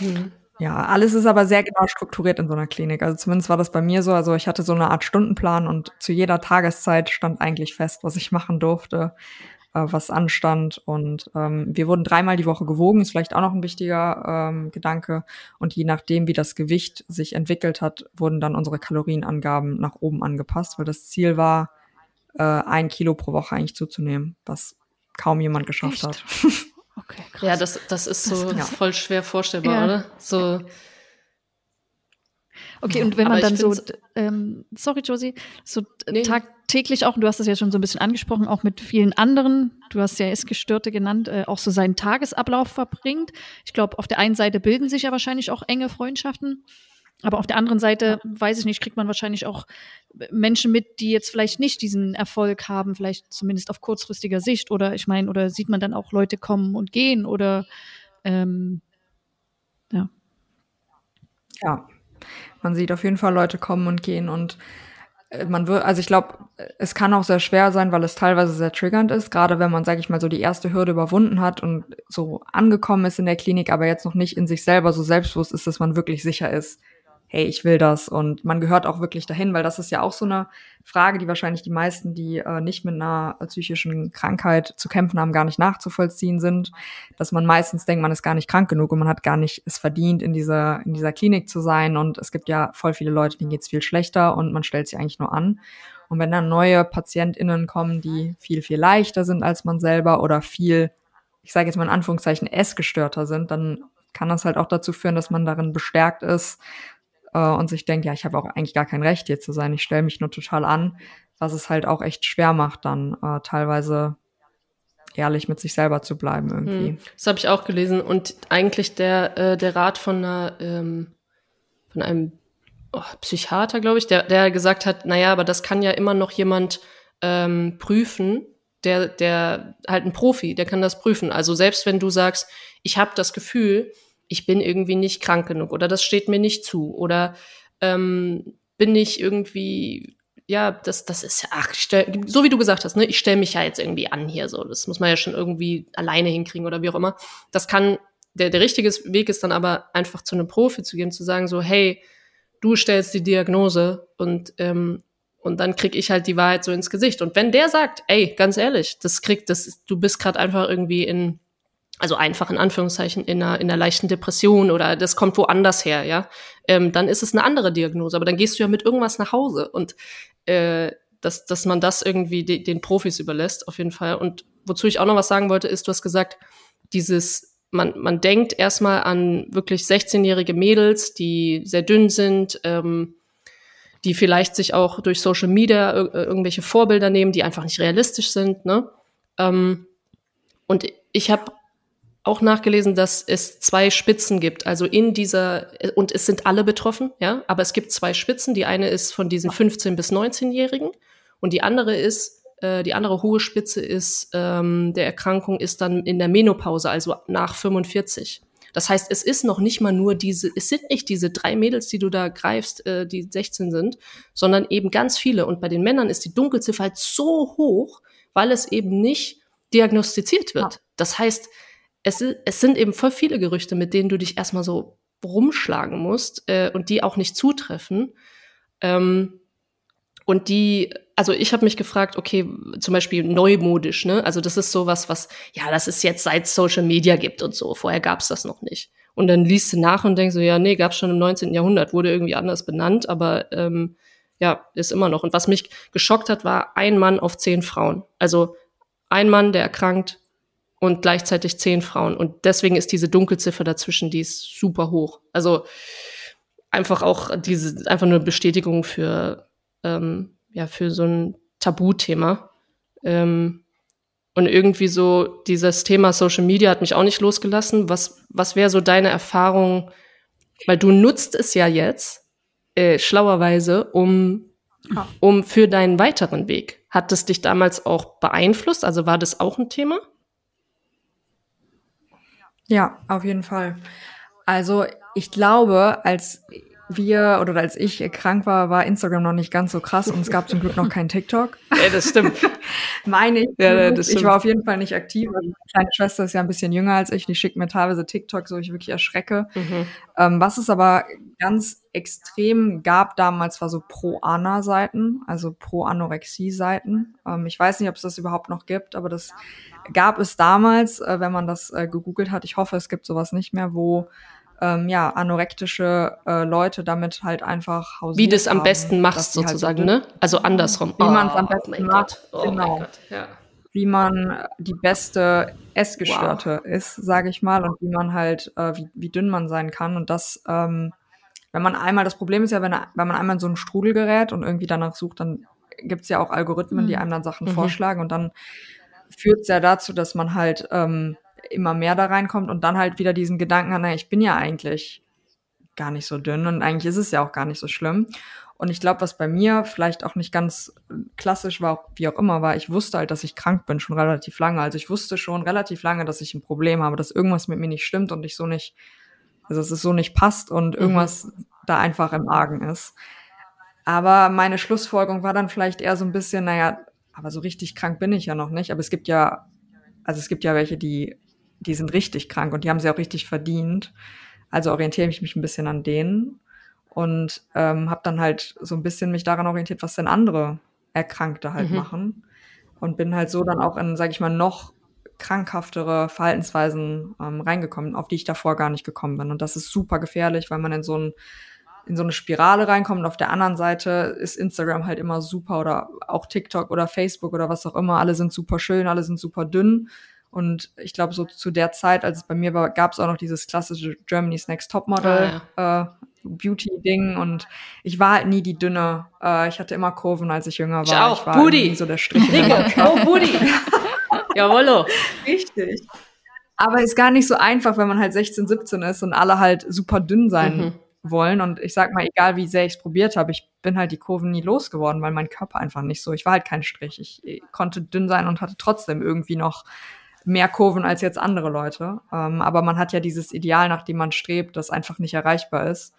Mhm. Ja, alles ist aber sehr genau strukturiert in so einer Klinik. Also zumindest war das bei mir so. Also ich hatte so eine Art Stundenplan und zu jeder Tageszeit stand eigentlich fest, was ich machen durfte äh, was anstand. Und ähm, wir wurden dreimal die Woche gewogen, ist vielleicht auch noch ein wichtiger ähm, Gedanke. Und je nachdem, wie das Gewicht sich entwickelt hat, wurden dann unsere Kalorienangaben nach oben angepasst, weil das Ziel war, äh, ein Kilo pro Woche eigentlich zuzunehmen, was kaum jemand geschafft Echt? hat. Okay, krass. Ja, das, das ist so Das- ja. voll schwer vorstellbar, Ja. oder? So, Okay, und wenn Aber man dann so, ähm, sorry Josie, so äh, Nee. tagtäglich auch, und du hast das ja schon so ein bisschen angesprochen, auch mit vielen anderen, du hast ja Essgestörte genannt, äh, auch so seinen Tagesablauf verbringt. Ich glaube, auf der einen Seite bilden sich ja wahrscheinlich auch enge Freundschaften, aber auf der anderen Seite, weiß ich nicht, kriegt man wahrscheinlich auch Menschen mit, die jetzt vielleicht nicht diesen Erfolg haben, vielleicht zumindest auf kurzfristiger Sicht oder ich meine, oder sieht man dann auch Leute kommen und gehen oder ähm, ja. Ja, man sieht auf jeden Fall Leute kommen und gehen und äh, man wird, also ich glaube, es kann auch sehr schwer sein, weil es teilweise sehr triggernd ist, gerade wenn man, sage ich mal, so die erste Hürde überwunden hat und so angekommen ist in der Klinik, aber jetzt noch nicht in sich selber so selbstbewusst ist, dass man wirklich sicher ist, hey, ich will das und man gehört auch wirklich dahin, weil das ist ja auch so eine Frage, die wahrscheinlich die meisten, die äh, nicht mit einer äh, psychischen Krankheit zu kämpfen haben, gar nicht nachzuvollziehen sind, dass man meistens denkt, man ist gar nicht krank genug und man hat gar nicht es verdient, in dieser, in dieser Klinik zu sein und es gibt ja voll viele Leute, denen geht's viel schlechter und man stellt sie eigentlich nur an. Und wenn dann neue PatientInnen kommen, die viel, viel leichter sind als man selber oder viel, ich sage jetzt mal in Anführungszeichen, essgestörter sind, dann kann das halt auch dazu führen, dass man darin bestärkt ist äh, und sich denkt, ja, ich habe auch eigentlich gar kein Recht hier zu sein, ich stelle mich nur total an, was es halt auch echt schwer macht, dann äh, teilweise ehrlich mit sich selber zu bleiben irgendwie. Hm, Das habe ich auch gelesen. Und eigentlich der, äh, der Rat von einer, ähm, von einem oh, Psychiater, glaube ich, der, der gesagt hat, naja, aber das kann ja immer noch jemand ähm, prüfen, der, der halt ein Profi, der kann das prüfen. Also selbst wenn du sagst, ich habe das Gefühl, ich bin irgendwie nicht krank genug oder das steht mir nicht zu oder ähm, bin ich irgendwie ja, das, das ist ja, ach, stell, so wie du gesagt hast, ne, ich stelle mich ja jetzt irgendwie an hier so. Das muss man ja schon irgendwie alleine hinkriegen oder wie auch immer. Das kann, der, der richtige Weg ist dann aber einfach zu einem Profi zu gehen, zu sagen so, hey, du stellst die Diagnose und, ähm, und dann krieg ich halt die Wahrheit so ins Gesicht. Und wenn der sagt, ey, ganz ehrlich, das kriegt, das, du bist gerade einfach irgendwie in, also einfach in Anführungszeichen in einer, in einer leichten Depression oder das kommt woanders her, ja, ähm, dann ist es eine andere Diagnose. Aber dann gehst du ja mit irgendwas nach Hause und äh, dass, dass man das irgendwie de den Profis überlässt, auf jeden Fall. Und wozu ich auch noch was sagen wollte, ist, du hast gesagt, dieses, man, man denkt erstmal an wirklich 16-jährige Mädels, die sehr dünn sind, ähm, die vielleicht sich auch durch Social Media ir irgendwelche Vorbilder nehmen, die einfach nicht realistisch sind. Ne? Ähm, und ich habe auch nachgelesen, dass es zwei Spitzen gibt. Also in dieser, und es sind alle betroffen, ja, aber es gibt zwei Spitzen. Die eine ist von diesen 15- bis 19-Jährigen und die andere ist, äh, die andere hohe Spitze ist, ähm, der Erkrankung ist dann in der Menopause, also nach 45. Das heißt, es ist noch nicht mal nur diese, es sind nicht diese drei Mädels, die du da greifst, äh, die 16 sind, sondern eben ganz viele. Und bei den Männern ist die Dunkelziffer halt so hoch, weil es eben nicht diagnostiziert wird. Ja. Das heißt, es, es sind eben voll viele Gerüchte, mit denen du dich erstmal so rumschlagen musst äh, und die auch nicht zutreffen. Ähm, und die, also ich habe mich gefragt, okay, zum Beispiel neumodisch, ne? Also das ist sowas, was, ja, das ist jetzt seit Social Media gibt und so. Vorher gab's das noch nicht. Und dann liest du nach und denkst so, ja, nee, gab's schon im 19. Jahrhundert, wurde irgendwie anders benannt, aber ähm, ja, ist immer noch. Und was mich geschockt hat, war ein Mann auf zehn Frauen. Also ein Mann, der erkrankt und gleichzeitig zehn Frauen. Und deswegen ist diese Dunkelziffer dazwischen, die ist super hoch. Also einfach auch diese, einfach nur Bestätigung für, ähm, ja, für so ein Tabuthema. Ähm, und irgendwie so dieses Thema Social Media hat mich auch nicht losgelassen. Was, was wäre so deine Erfahrung? Weil du nutzt es ja jetzt äh, schlauerweise, um, Ja. um für deinen weiteren Weg. Hat das dich damals auch beeinflusst? Also war das auch ein Thema? Ja, auf jeden Fall. Also ich glaube, als wir oder als ich krank war, war Instagram noch nicht ganz so krass und es gab zum Glück noch kein TikTok. Ja, das stimmt. Meine ich. Ja, das ich stimmt. war auf jeden Fall nicht aktiv. Also meine kleine Schwester ist ja ein bisschen jünger als ich. Die schickt mir teilweise TikTok, so ich wirklich erschrecke. mhm. Ähm, was es aber ganz extrem gab damals, war so Pro-Ana-Seiten, also Pro-Anorexie-Seiten. Ähm, ich weiß nicht, ob es das überhaupt noch gibt, aber das gab es damals, äh, wenn man das äh, gegoogelt hat. Ich hoffe, es gibt sowas nicht mehr, wo ähm, ja, anorektische äh, Leute damit halt einfach hausiert Wie du es am besten machst, halt sozusagen, halt ne? Also andersrum. Wie oh, man es am besten macht. Oh genau. Ja. Wie man die beste Essgestörte wow. ist, sage ich mal, und wie man halt, äh, wie, wie dünn man sein kann. Und das, ähm, wenn man einmal, das Problem ist ja, wenn, wenn man einmal in so einen Strudel gerät und irgendwie danach sucht, dann gibt es ja auch Algorithmen, die mhm. einem dann Sachen mhm. vorschlagen und dann führt es ja dazu, dass man halt ähm, immer mehr da reinkommt und dann halt wieder diesen Gedanken hat, naja, ich bin ja eigentlich gar nicht so dünn und eigentlich ist es ja auch gar nicht so schlimm. Und ich glaube, was bei mir vielleicht auch nicht ganz klassisch war, wie auch immer, war, ich wusste halt, dass ich krank bin, schon relativ lange. Also ich wusste schon relativ lange, dass ich ein Problem habe, dass irgendwas mit mir nicht stimmt und ich so nicht, also dass es so nicht passt und mhm. irgendwas mhm. da einfach im Argen ist. Aber meine Schlussfolgerung war dann vielleicht eher so ein bisschen, naja, aber so richtig krank bin ich ja noch nicht. Aber es gibt ja, also es gibt ja welche, die, die sind richtig krank und die haben sie auch richtig verdient. Also orientiere ich mich ein bisschen an denen und ähm, habe dann halt so ein bisschen mich daran orientiert, was denn andere Erkrankte halt mhm. machen und bin halt so dann auch in, sage ich mal, noch krankhaftere Verhaltensweisen ähm, reingekommen, auf die ich davor gar nicht gekommen bin. Und das ist super gefährlich, weil man in so ein in so eine Spirale reinkommt. Und auf der anderen Seite ist Instagram halt immer super oder auch TikTok oder Facebook oder was auch immer. Alle sind super schön, alle sind super dünn. Und ich glaube, so zu der Zeit, als es bei mir war, gab es auch noch dieses klassische Germany's Next Topmodel ah, ja. äh, Beauty-Ding. Und ich war halt nie die dünne. Äh, ich hatte immer Kurven, als ich jünger war. Ich, auch. ich war Booty. so der Strich. oh, Booty. Jawollo. Richtig. Aber ist gar nicht so einfach, wenn man halt 16, 17 ist und alle halt super dünn sein mhm wollen. Und ich sag mal, egal wie sehr ich es probiert habe, ich bin halt die Kurven nie losgeworden, weil mein Körper einfach nicht so. Ich war halt kein Strich. Ich, ich konnte dünn sein und hatte trotzdem irgendwie noch mehr Kurven als jetzt andere Leute. Ähm, aber man hat ja dieses Ideal, nach dem man strebt, das einfach nicht erreichbar ist.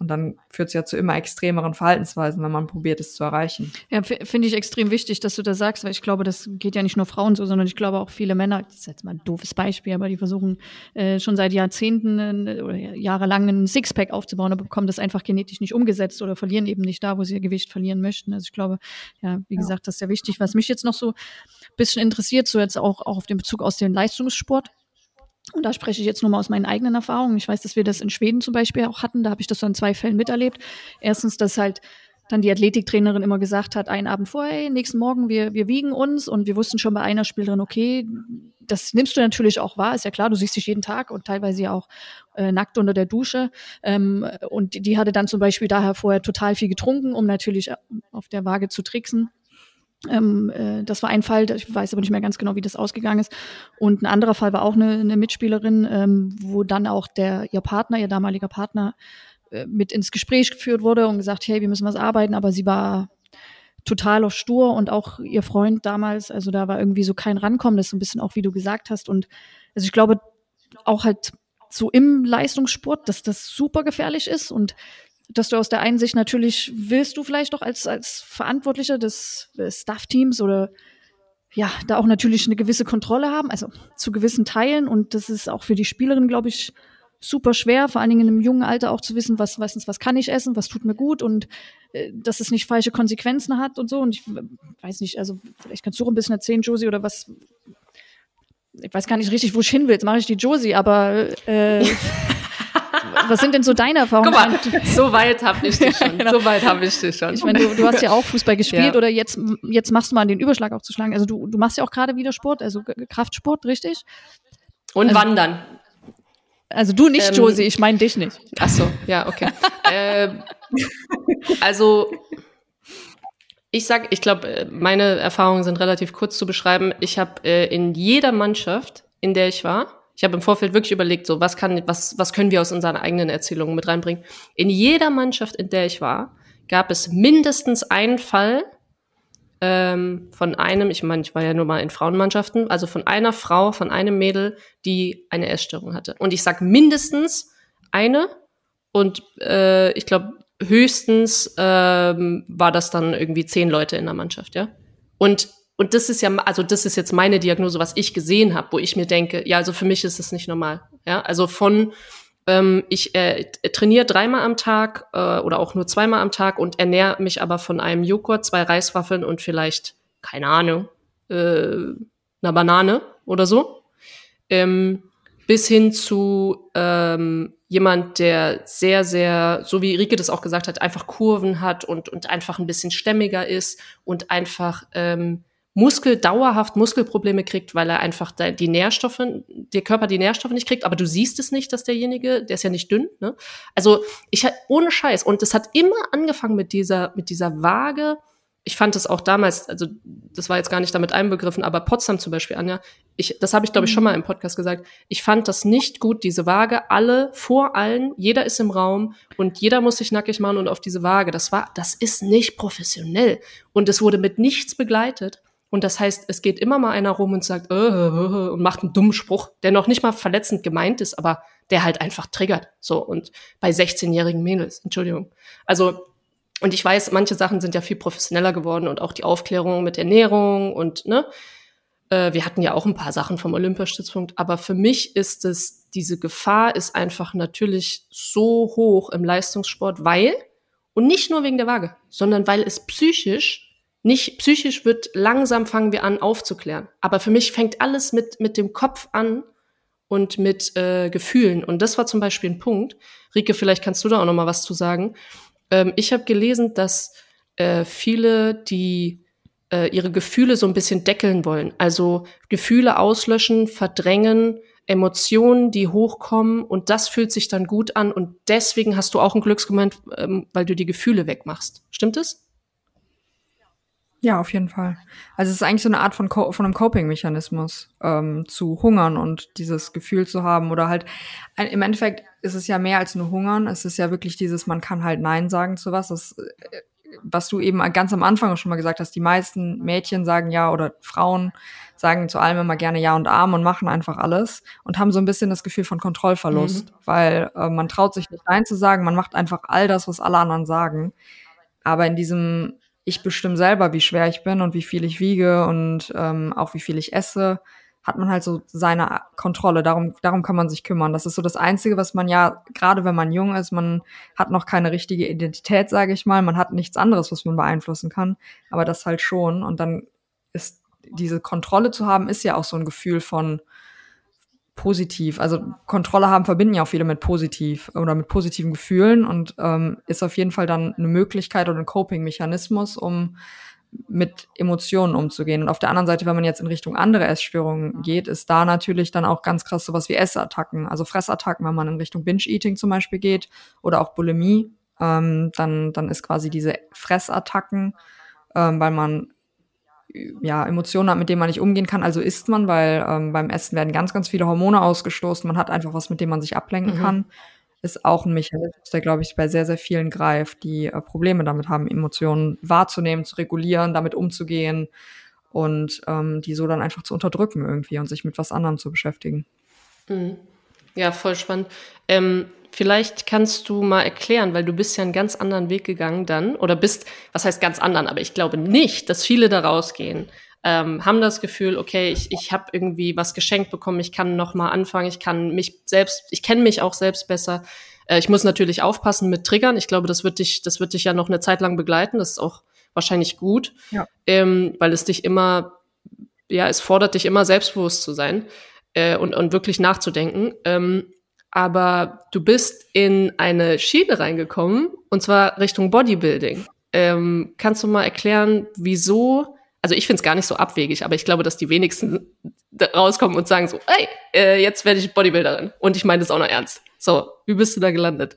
Und dann führt es ja zu immer extremeren Verhaltensweisen, wenn man probiert, es zu erreichen. Ja, finde ich extrem wichtig, dass du das sagst, weil ich glaube, das geht ja nicht nur Frauen so, sondern ich glaube auch viele Männer, das ist jetzt mal ein doofes Beispiel, aber die versuchen äh, schon seit Jahrzehnten äh, oder jahrelang ein Sixpack aufzubauen, aber bekommen das einfach genetisch nicht umgesetzt oder verlieren eben nicht da, wo sie ihr Gewicht verlieren möchten. Also ich glaube, ja, wie ja. gesagt, das ist sehr wichtig. Was mich jetzt noch so ein bisschen interessiert, so jetzt auch, auch auf den Bezug aus dem Leistungssport, und da spreche ich jetzt nur mal aus meinen eigenen Erfahrungen. Ich weiß, dass wir das in Schweden zum Beispiel auch hatten. Da habe ich das so in zwei Fällen miterlebt. Erstens, dass halt dann die Athletiktrainerin immer gesagt hat, einen Abend vorher, hey, nächsten Morgen, wir, wir wiegen uns. Und wir wussten schon bei einer Spielerin, okay, das nimmst du natürlich auch wahr, ist ja klar, du siehst dich jeden Tag und teilweise ja auch äh, nackt unter der Dusche. Ähm, und die, die hatte dann zum Beispiel daher vorher total viel getrunken, um natürlich auf der Waage zu tricksen. Ähm, äh, das war ein Fall, ich weiß aber nicht mehr ganz genau, wie das ausgegangen ist. Und ein anderer Fall war auch eine, eine Mitspielerin, ähm, wo dann auch der ihr Partner, ihr damaliger Partner, äh, mit ins Gespräch geführt wurde und gesagt, hey, wir müssen was arbeiten, aber sie war total auf stur und auch ihr Freund damals, also da war irgendwie so kein Rankommen, das ist so ein bisschen auch, wie du gesagt hast. Und also ich glaube auch halt so im Leistungssport, dass das super gefährlich ist und dass du aus der einen Sicht natürlich willst du vielleicht doch als, als Verantwortlicher des, Staff-Teams oder ja, da auch natürlich eine gewisse Kontrolle haben, also zu gewissen Teilen. Und das ist auch für die Spielerin, glaube ich, super schwer, vor allen Dingen in einem jungen Alter auch zu wissen, was, was, was kann ich essen, was tut mir gut und äh, dass es nicht falsche Konsequenzen hat und so. Und ich weiß nicht, also vielleicht kannst du auch ein bisschen erzählen, Josie, oder was. Ich weiß gar nicht richtig, wo ich hin will. Jetzt mache ich die Josie, aber äh, was sind denn so deine Erfahrungen? Guck mal, so weit habe ich dich schon. genau. So weit habe ich dich schon. Ich meine, du, du hast ja auch Fußball gespielt ja. oder jetzt, jetzt machst du mal den Überschlag aufzuschlagen. Also du, du machst ja auch gerade wieder Sport, also Kraftsport, richtig? Und also, wandern. Also du nicht, ähm, Josie, ich meine dich nicht. Ach so, ja, okay. äh, also ich sag, ich glaube, äh, meine Erfahrungen sind relativ kurz zu beschreiben. Ich habe äh, in jeder Mannschaft, in der ich war, ich habe im Vorfeld wirklich überlegt, so was kann, was, was können wir aus unseren eigenen Erzählungen mit reinbringen. In jeder Mannschaft, in der ich war, gab es mindestens einen Fall ähm, von einem, ich meine, ich war ja nur mal in Frauenmannschaften, also von einer Frau, von einem Mädel, die eine Essstörung hatte. Und ich sag mindestens eine und äh, ich glaube höchstens ähm, war das dann irgendwie zehn Leute in der Mannschaft, ja. Und und das ist ja, also das ist jetzt meine Diagnose, was ich gesehen habe, wo ich mir denke, ja, also für mich ist es nicht normal. Ja, also von ähm, ich äh, trainiere dreimal am Tag äh, oder auch nur zweimal am Tag und ernähre mich aber von einem Joghurt, zwei Reiswaffeln und vielleicht, keine Ahnung, äh, einer Banane oder so. Ähm, bis hin zu ähm, jemand, der sehr, sehr, so wie Rike das auch gesagt hat, einfach Kurven hat und, und einfach ein bisschen stämmiger ist und einfach ähm, Muskel dauerhaft Muskelprobleme kriegt, weil er einfach die Nährstoffe, der Körper die Nährstoffe nicht kriegt, aber du siehst es nicht, dass derjenige, der ist ja nicht dünn, ne? Also ich ohne Scheiß und es hat immer angefangen mit dieser mit dieser Waage. Ich fand es auch damals, also das war jetzt gar nicht damit einbegriffen, aber Potsdam zum Beispiel, Anja, ich, das habe ich glaube ich schon mal im Podcast gesagt. Ich fand das nicht gut, diese Waage, alle vor allen, jeder ist im Raum und jeder muss sich nackig machen und auf diese Waage. Das war, das ist nicht professionell und es wurde mit nichts begleitet. Und das heißt, es geht immer mal einer rum und sagt, äh, äh, äh, und macht einen dummen Spruch, der noch nicht mal verletzend gemeint ist, aber der halt einfach triggert. So, und bei 16-jährigen Mädels, Entschuldigung. Also, und ich weiß, manche Sachen sind ja viel professioneller geworden und auch die Aufklärung mit Ernährung und, ne, äh, wir hatten ja auch ein paar Sachen vom Olympiastützpunkt, aber für mich ist es, diese Gefahr ist einfach natürlich so hoch im Leistungssport, weil, und nicht nur wegen der Waage, sondern weil es psychisch nicht psychisch wird, langsam fangen wir an aufzuklären. Aber für mich fängt alles mit, mit dem Kopf an und mit äh, Gefühlen. Und das war zum Beispiel ein Punkt. Rike, vielleicht kannst du da auch noch mal was zu sagen. Ähm, ich habe gelesen, dass äh, viele, die äh, ihre Gefühle so ein bisschen deckeln wollen, also Gefühle auslöschen, verdrängen, Emotionen, die hochkommen und das fühlt sich dann gut an und deswegen hast du auch ein Glücksmoment, ähm, weil du die Gefühle wegmachst. Stimmt es? Ja, auf jeden Fall. Also es ist eigentlich so eine Art von, Co von einem Coping-Mechanismus, ähm, zu hungern und dieses Gefühl zu haben. Oder halt, im Endeffekt ist es ja mehr als nur hungern. Es ist ja wirklich dieses, man kann halt Nein sagen zu was. Das, äh, was du eben ganz am Anfang schon mal gesagt hast, die meisten Mädchen sagen ja oder Frauen sagen zu allem immer gerne Ja und Arm und machen einfach alles und haben so ein bisschen das Gefühl von Kontrollverlust, mhm. weil äh, man traut sich nicht Nein zu sagen, man macht einfach all das, was alle anderen sagen. Aber in diesem ich bestimme selber, wie schwer ich bin und wie viel ich wiege und ähm, auch wie viel ich esse, hat man halt so seine Kontrolle. Darum, darum kann man sich kümmern. Das ist so das Einzige, was man ja, gerade wenn man jung ist, man hat noch keine richtige Identität, sage ich mal. Man hat nichts anderes, was man beeinflussen kann. Aber das halt schon. Und dann ist diese Kontrolle zu haben, ist ja auch so ein Gefühl von, positiv. Also Kontrolle haben verbinden ja auch viele mit positiv oder mit positiven Gefühlen und ähm, ist auf jeden Fall dann eine Möglichkeit oder ein Coping-Mechanismus, um mit Emotionen umzugehen. Und auf der anderen Seite, wenn man jetzt in Richtung andere Essstörungen geht, ist da natürlich dann auch ganz krass sowas wie Essattacken, also Fressattacken, wenn man in Richtung Binge-Eating zum Beispiel geht oder auch Bulimie, ähm, dann, dann ist quasi diese Fressattacken, ähm, weil man ja, Emotionen hat, mit denen man nicht umgehen kann. Also isst man, weil ähm, beim Essen werden ganz, ganz viele Hormone ausgestoßen. Man hat einfach was, mit dem man sich ablenken mhm. kann. Ist auch ein Mechanismus, der, glaube ich, bei sehr, sehr vielen greift, die äh, Probleme damit haben, Emotionen wahrzunehmen, zu regulieren, damit umzugehen und ähm, die so dann einfach zu unterdrücken irgendwie und sich mit was anderem zu beschäftigen. Mhm. Ja, voll spannend. Ähm, vielleicht kannst du mal erklären, weil du bist ja einen ganz anderen Weg gegangen dann oder bist, was heißt ganz anderen, aber ich glaube nicht, dass viele da rausgehen, ähm, haben das Gefühl, okay, ich, ich habe irgendwie was geschenkt bekommen, ich kann noch mal anfangen, ich kann mich selbst, ich kenne mich auch selbst besser. Äh, ich muss natürlich aufpassen mit Triggern. Ich glaube, das wird dich, das wird dich ja noch eine Zeit lang begleiten. Das ist auch wahrscheinlich gut, ja. ähm, weil es dich immer, ja, es fordert dich immer selbstbewusst zu sein äh, und, und wirklich nachzudenken. Ähm, aber du bist in eine Schiene reingekommen, und zwar Richtung Bodybuilding. Ähm, kannst du mal erklären, wieso? Also ich finde es gar nicht so abwegig, aber ich glaube, dass die wenigsten rauskommen und sagen so, hey, äh, jetzt werde ich Bodybuilderin. Und ich meine das auch noch ernst. So, wie bist du da gelandet?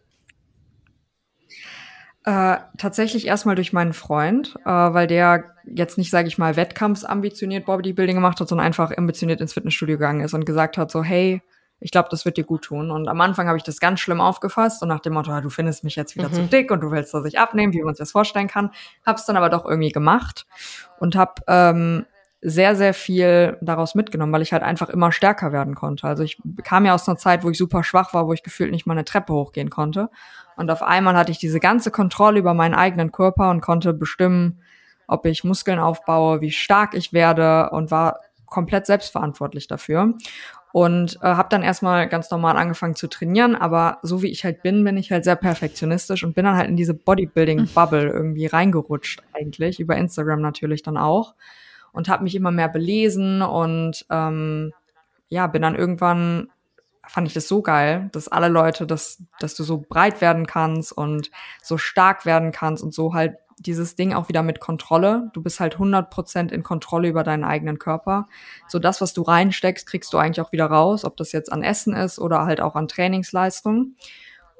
Äh, tatsächlich erstmal durch meinen Freund, äh, weil der jetzt nicht, sage ich mal, wettkampfsambitioniert Bodybuilding gemacht hat, sondern einfach ambitioniert ins Fitnessstudio gegangen ist und gesagt hat so, hey, ich glaube, das wird dir gut tun. Und am Anfang habe ich das ganz schlimm aufgefasst und nach dem Motto, ah, du findest mich jetzt wieder mhm. zu dick und du willst, dass ich abnehme, wie man sich das vorstellen kann. Habe es dann aber doch irgendwie gemacht und habe ähm, sehr, sehr viel daraus mitgenommen, weil ich halt einfach immer stärker werden konnte. Also ich kam ja aus einer Zeit, wo ich super schwach war, wo ich gefühlt nicht mal eine Treppe hochgehen konnte. Und auf einmal hatte ich diese ganze Kontrolle über meinen eigenen Körper und konnte bestimmen, ob ich Muskeln aufbaue, wie stark ich werde und war komplett selbstverantwortlich dafür. Und äh, habe dann erstmal ganz normal angefangen zu trainieren, aber so wie ich halt bin, bin ich halt sehr perfektionistisch und bin dann halt in diese Bodybuilding-Bubble irgendwie reingerutscht eigentlich, über Instagram natürlich dann auch. Und habe mich immer mehr belesen und ähm, ja, bin dann irgendwann fand ich das so geil, dass alle Leute, dass, dass du so breit werden kannst und so stark werden kannst und so halt dieses Ding auch wieder mit Kontrolle. Du bist halt 100% in Kontrolle über deinen eigenen Körper. So das, was du reinsteckst, kriegst du eigentlich auch wieder raus, ob das jetzt an Essen ist oder halt auch an Trainingsleistung.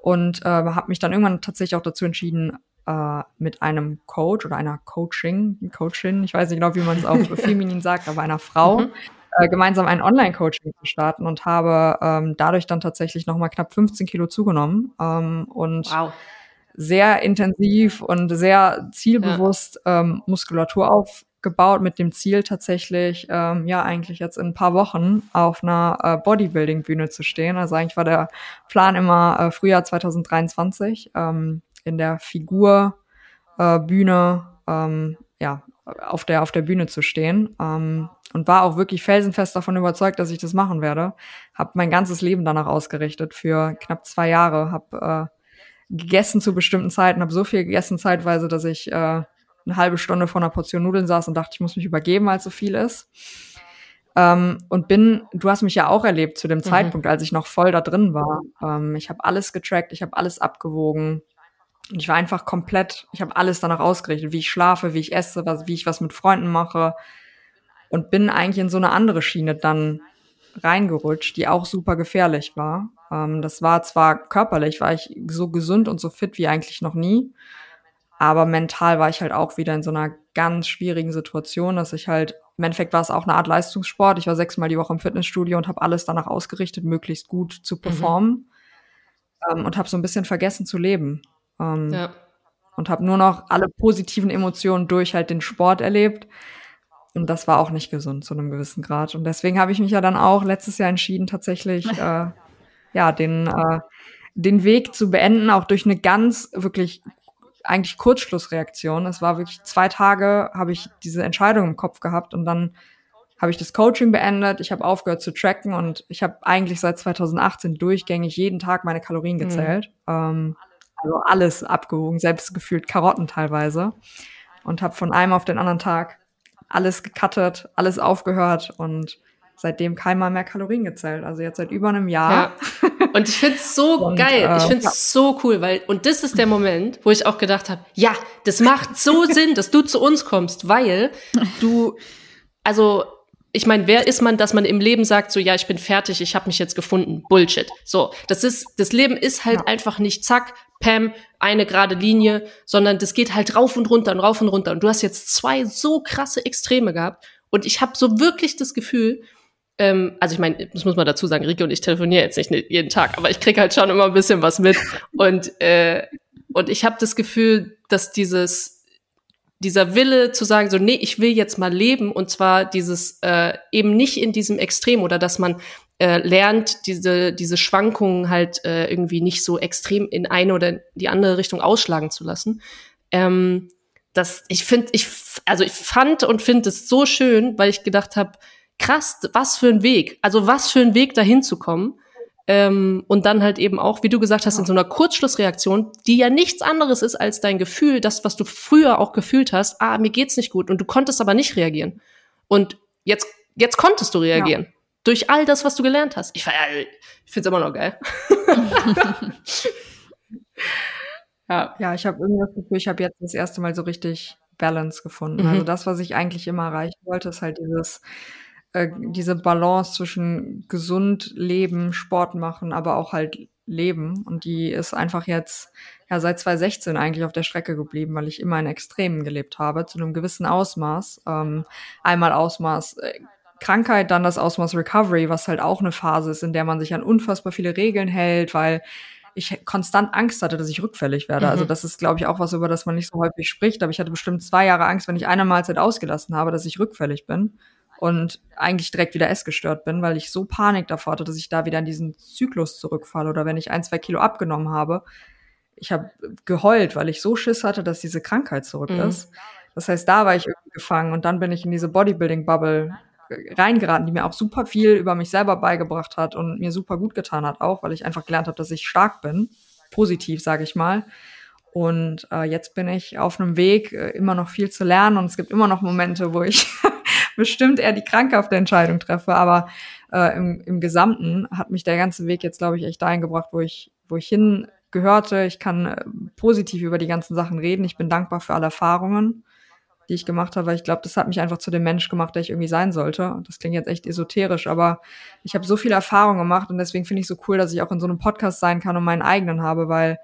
Und äh, habe mich dann irgendwann tatsächlich auch dazu entschieden, äh, mit einem Coach oder einer Coaching, Coachin, ich weiß nicht genau, wie man es auf feminin sagt, aber einer Frau, mhm. Äh, gemeinsam ein Online-Coaching zu starten und habe ähm, dadurch dann tatsächlich nochmal knapp 15 Kilo zugenommen ähm, und wow. sehr intensiv und sehr zielbewusst ja. ähm, Muskulatur aufgebaut mit dem Ziel tatsächlich, ähm, ja, eigentlich jetzt in ein paar Wochen auf einer äh, Bodybuilding-Bühne zu stehen. Also eigentlich war der Plan immer äh, Frühjahr 2023. Ähm, in der Figur äh, Bühne ähm, ja auf der auf der Bühne zu stehen ähm, und war auch wirklich felsenfest davon überzeugt, dass ich das machen werde. Hab mein ganzes Leben danach ausgerichtet für knapp zwei Jahre. Hab äh, gegessen zu bestimmten Zeiten, habe so viel gegessen zeitweise, dass ich äh, eine halbe Stunde vor einer Portion Nudeln saß und dachte, ich muss mich übergeben, weil es so viel ist. Ähm, und bin, du hast mich ja auch erlebt zu dem mhm. Zeitpunkt, als ich noch voll da drin war. Ähm, ich habe alles getrackt, ich habe alles abgewogen. Und ich war einfach komplett, ich habe alles danach ausgerichtet, wie ich schlafe, wie ich esse, was, wie ich was mit Freunden mache. Und bin eigentlich in so eine andere Schiene dann reingerutscht, die auch super gefährlich war. Ähm, das war zwar körperlich, war ich so gesund und so fit wie eigentlich noch nie. Aber mental war ich halt auch wieder in so einer ganz schwierigen Situation, dass ich halt, im Endeffekt war es auch eine Art Leistungssport. Ich war sechsmal die Woche im Fitnessstudio und habe alles danach ausgerichtet, möglichst gut zu mhm. performen. Mhm. Ähm, und habe so ein bisschen vergessen zu leben. Ähm, ja. Und habe nur noch alle positiven Emotionen durch halt den Sport erlebt. Und das war auch nicht gesund zu einem gewissen Grad. Und deswegen habe ich mich ja dann auch letztes Jahr entschieden, tatsächlich äh, ja den äh, den Weg zu beenden, auch durch eine ganz wirklich eigentlich Kurzschlussreaktion. Es war wirklich zwei Tage, habe ich diese Entscheidung im Kopf gehabt und dann habe ich das Coaching beendet. Ich habe aufgehört zu tracken und ich habe eigentlich seit 2018 durchgängig jeden Tag meine Kalorien mhm. gezählt. Mhm. Ähm, also alles abgewogen, selbst gefühlt Karotten teilweise. Und habe von einem auf den anderen Tag alles gecuttet, alles aufgehört und seitdem keinmal mehr Kalorien gezählt. Also jetzt seit über einem Jahr. Ja. Und ich find's so und, geil. Äh, ich find's ja. so cool, weil, und das ist der Moment, wo ich auch gedacht habe, ja, das macht so Sinn, dass du zu uns kommst, weil du, also ich meine, wer ist man, dass man im Leben sagt, so ja, ich bin fertig, ich habe mich jetzt gefunden. Bullshit. So, das ist, das Leben ist halt ja. einfach nicht zack, Pam, eine gerade Linie, sondern das geht halt rauf und runter und rauf und runter. Und du hast jetzt zwei so krasse Extreme gehabt. Und ich habe so wirklich das Gefühl, ähm, also ich meine, das muss man dazu sagen, Ricky und ich telefonieren jetzt nicht jeden Tag, aber ich krieg halt schon immer ein bisschen was mit. Und, äh, und ich habe das Gefühl, dass dieses dieser Wille zu sagen, so, nee, ich will jetzt mal leben und zwar dieses äh, eben nicht in diesem Extrem oder dass man äh, lernt, diese, diese Schwankungen halt äh, irgendwie nicht so extrem in eine oder die andere Richtung ausschlagen zu lassen. Ähm, das, ich finde, ich, also ich fand und finde es so schön, weil ich gedacht habe, krass, was für ein Weg, also was für ein Weg dahin zu kommen. Ähm, und dann halt eben auch, wie du gesagt hast, in so einer Kurzschlussreaktion, die ja nichts anderes ist als dein Gefühl, das, was du früher auch gefühlt hast, ah, mir geht's nicht gut und du konntest aber nicht reagieren. Und jetzt, jetzt konntest du reagieren. Ja. Durch all das, was du gelernt hast. Ich, ich find's immer noch geil. ja. ja, ich habe irgendwie das Gefühl, ich habe jetzt das erste Mal so richtig Balance gefunden. Mhm. Also das, was ich eigentlich immer erreichen wollte, ist halt dieses äh, diese Balance zwischen gesund leben, Sport machen, aber auch halt leben. Und die ist einfach jetzt ja seit 2016 eigentlich auf der Strecke geblieben, weil ich immer in Extremen gelebt habe, zu einem gewissen Ausmaß. Ähm, einmal Ausmaß äh, Krankheit, dann das Ausmaß Recovery, was halt auch eine Phase ist, in der man sich an unfassbar viele Regeln hält, weil ich konstant Angst hatte, dass ich rückfällig werde. Also mhm. Also das ist, glaube ich, auch was, über das man nicht so häufig spricht. Aber ich hatte bestimmt zwei Jahre Angst, wenn ich eine Mahlzeit ausgelassen habe, dass ich rückfällig bin und eigentlich direkt wieder essgestört bin, weil ich so Panik davor hatte, dass ich da wieder in diesen Zyklus zurückfalle oder wenn ich ein, zwei Kilo abgenommen habe. Ich habe geheult, weil ich so Schiss hatte, dass diese Krankheit zurück mhm. ist. Das heißt, da war ich irgendwie gefangen und dann bin ich in diese Bodybuilding-Bubble reingeraten, die mir auch super viel über mich selber beigebracht hat und mir super gut getan hat auch, weil ich einfach gelernt habe, dass ich stark bin. Positiv, sage ich mal. Und äh, jetzt bin ich auf einem Weg, äh, immer noch viel zu lernen und es gibt immer noch Momente, wo ich bestimmt eher die krankhafte Entscheidung treffe. Aber äh, im, im Gesamten hat mich der ganze Weg jetzt, glaube ich, echt dahin gebracht, wo ich, wo ich hingehörte. Ich kann äh, positiv über die ganzen Sachen reden. Ich bin dankbar für alle Erfahrungen die ich gemacht habe, weil ich glaube, das hat mich einfach zu dem Mensch gemacht, der ich irgendwie sein sollte. Das klingt jetzt echt esoterisch, aber ich habe so viel Erfahrung gemacht und deswegen finde ich so cool, dass ich auch in so einem Podcast sein kann und meinen eigenen habe, weil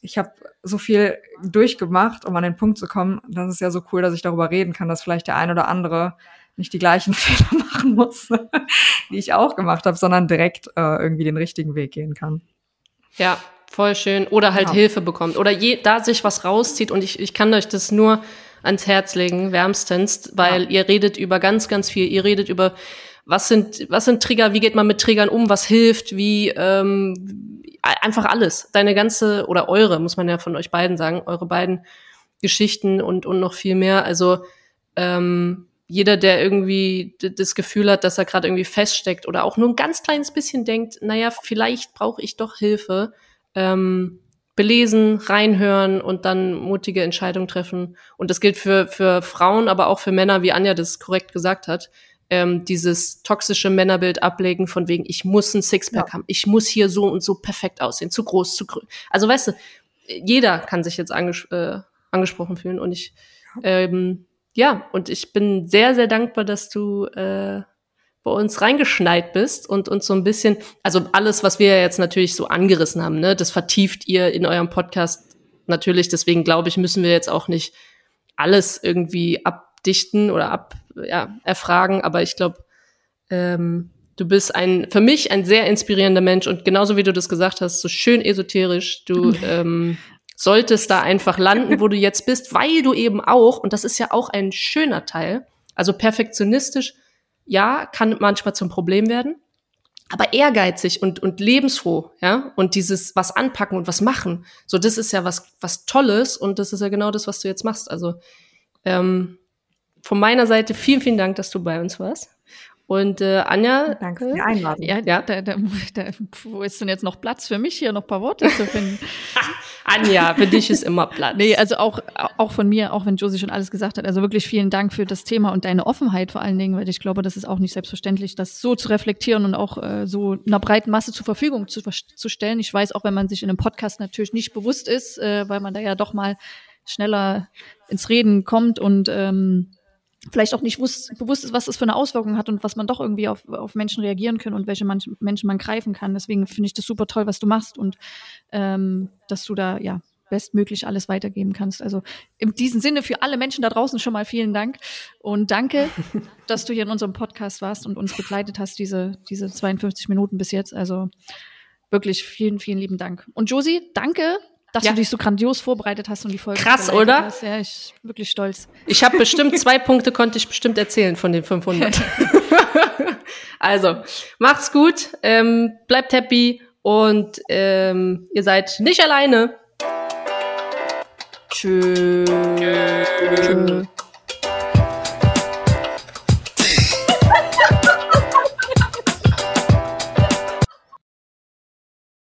ich habe so viel durchgemacht, um an den Punkt zu kommen. Das ist ja so cool, dass ich darüber reden kann, dass vielleicht der ein oder andere nicht die gleichen Fehler machen muss, die ich auch gemacht habe, sondern direkt äh, irgendwie den richtigen Weg gehen kann. Ja, voll schön. Oder halt ja. Hilfe bekommt. Oder je, da sich was rauszieht und ich, ich kann euch das nur ans Herz legen, wärmstens, weil ja. ihr redet über ganz, ganz viel. Ihr redet über, was sind, was sind Trigger, wie geht man mit Triggern um, was hilft, wie, ähm, einfach alles. Deine ganze, oder eure, muss man ja von euch beiden sagen, eure beiden Geschichten und, und noch viel mehr. Also, ähm, jeder, der irgendwie das Gefühl hat, dass er gerade irgendwie feststeckt oder auch nur ein ganz kleines bisschen denkt, naja, vielleicht brauche ich doch Hilfe, ähm, belesen, reinhören und dann mutige Entscheidungen treffen. Und das gilt für, für Frauen, aber auch für Männer, wie Anja das korrekt gesagt hat. Ähm, dieses toxische Männerbild ablegen von wegen, ich muss ein Sixpack ja. haben, ich muss hier so und so perfekt aussehen, zu groß, zu grün. Also weißt du, jeder kann sich jetzt anges äh, angesprochen fühlen und ich, ähm, ja, und ich bin sehr, sehr dankbar, dass du äh, bei uns reingeschneit bist und uns so ein bisschen, also alles, was wir jetzt natürlich so angerissen haben, ne, das vertieft ihr in eurem Podcast natürlich. Deswegen glaube ich, müssen wir jetzt auch nicht alles irgendwie abdichten oder ab, ja, erfragen. Aber ich glaube, ähm, du bist ein, für mich ein sehr inspirierender Mensch und genauso wie du das gesagt hast, so schön esoterisch, du, ähm, solltest da einfach landen, wo du jetzt bist, weil du eben auch, und das ist ja auch ein schöner Teil, also perfektionistisch ja, kann manchmal zum Problem werden, aber ehrgeizig und, und lebensfroh, ja, und dieses was anpacken und was machen, so das ist ja was, was Tolles und das ist ja genau das, was du jetzt machst. Also ähm, von meiner Seite vielen, vielen Dank, dass du bei uns warst. Und äh, Anja. Danke für die Einladung. Ja, ja da, da, da, wo ist denn jetzt noch Platz für mich hier noch ein paar Worte zu finden? Anja, für dich ist immer Platz. Nee, also auch, auch von mir, auch wenn Josie schon alles gesagt hat. Also wirklich vielen Dank für das Thema und deine Offenheit vor allen Dingen, weil ich glaube, das ist auch nicht selbstverständlich, das so zu reflektieren und auch äh, so einer breiten Masse zur Verfügung zu, zu stellen. Ich weiß auch, wenn man sich in einem Podcast natürlich nicht bewusst ist, äh, weil man da ja doch mal schneller ins Reden kommt und ähm, vielleicht auch nicht wusst, bewusst ist, was das für eine Auswirkung hat und was man doch irgendwie auf, auf Menschen reagieren kann und welche manch, Menschen man greifen kann. Deswegen finde ich das super toll, was du machst und ähm, dass du da ja bestmöglich alles weitergeben kannst. Also in diesem Sinne für alle Menschen da draußen schon mal vielen Dank und danke, dass du hier in unserem Podcast warst und uns begleitet hast, diese, diese 52 Minuten bis jetzt. Also wirklich vielen, vielen lieben Dank. Und Josie, danke, dass ja. du dich so grandios vorbereitet hast und die Folge. Krass, oder? Hast. Ja, ich bin wirklich stolz. Ich habe bestimmt zwei Punkte konnte ich bestimmt erzählen von den 500. also macht's gut, ähm, bleibt happy und ähm, ihr seid nicht alleine. Tschüss. Tschüss.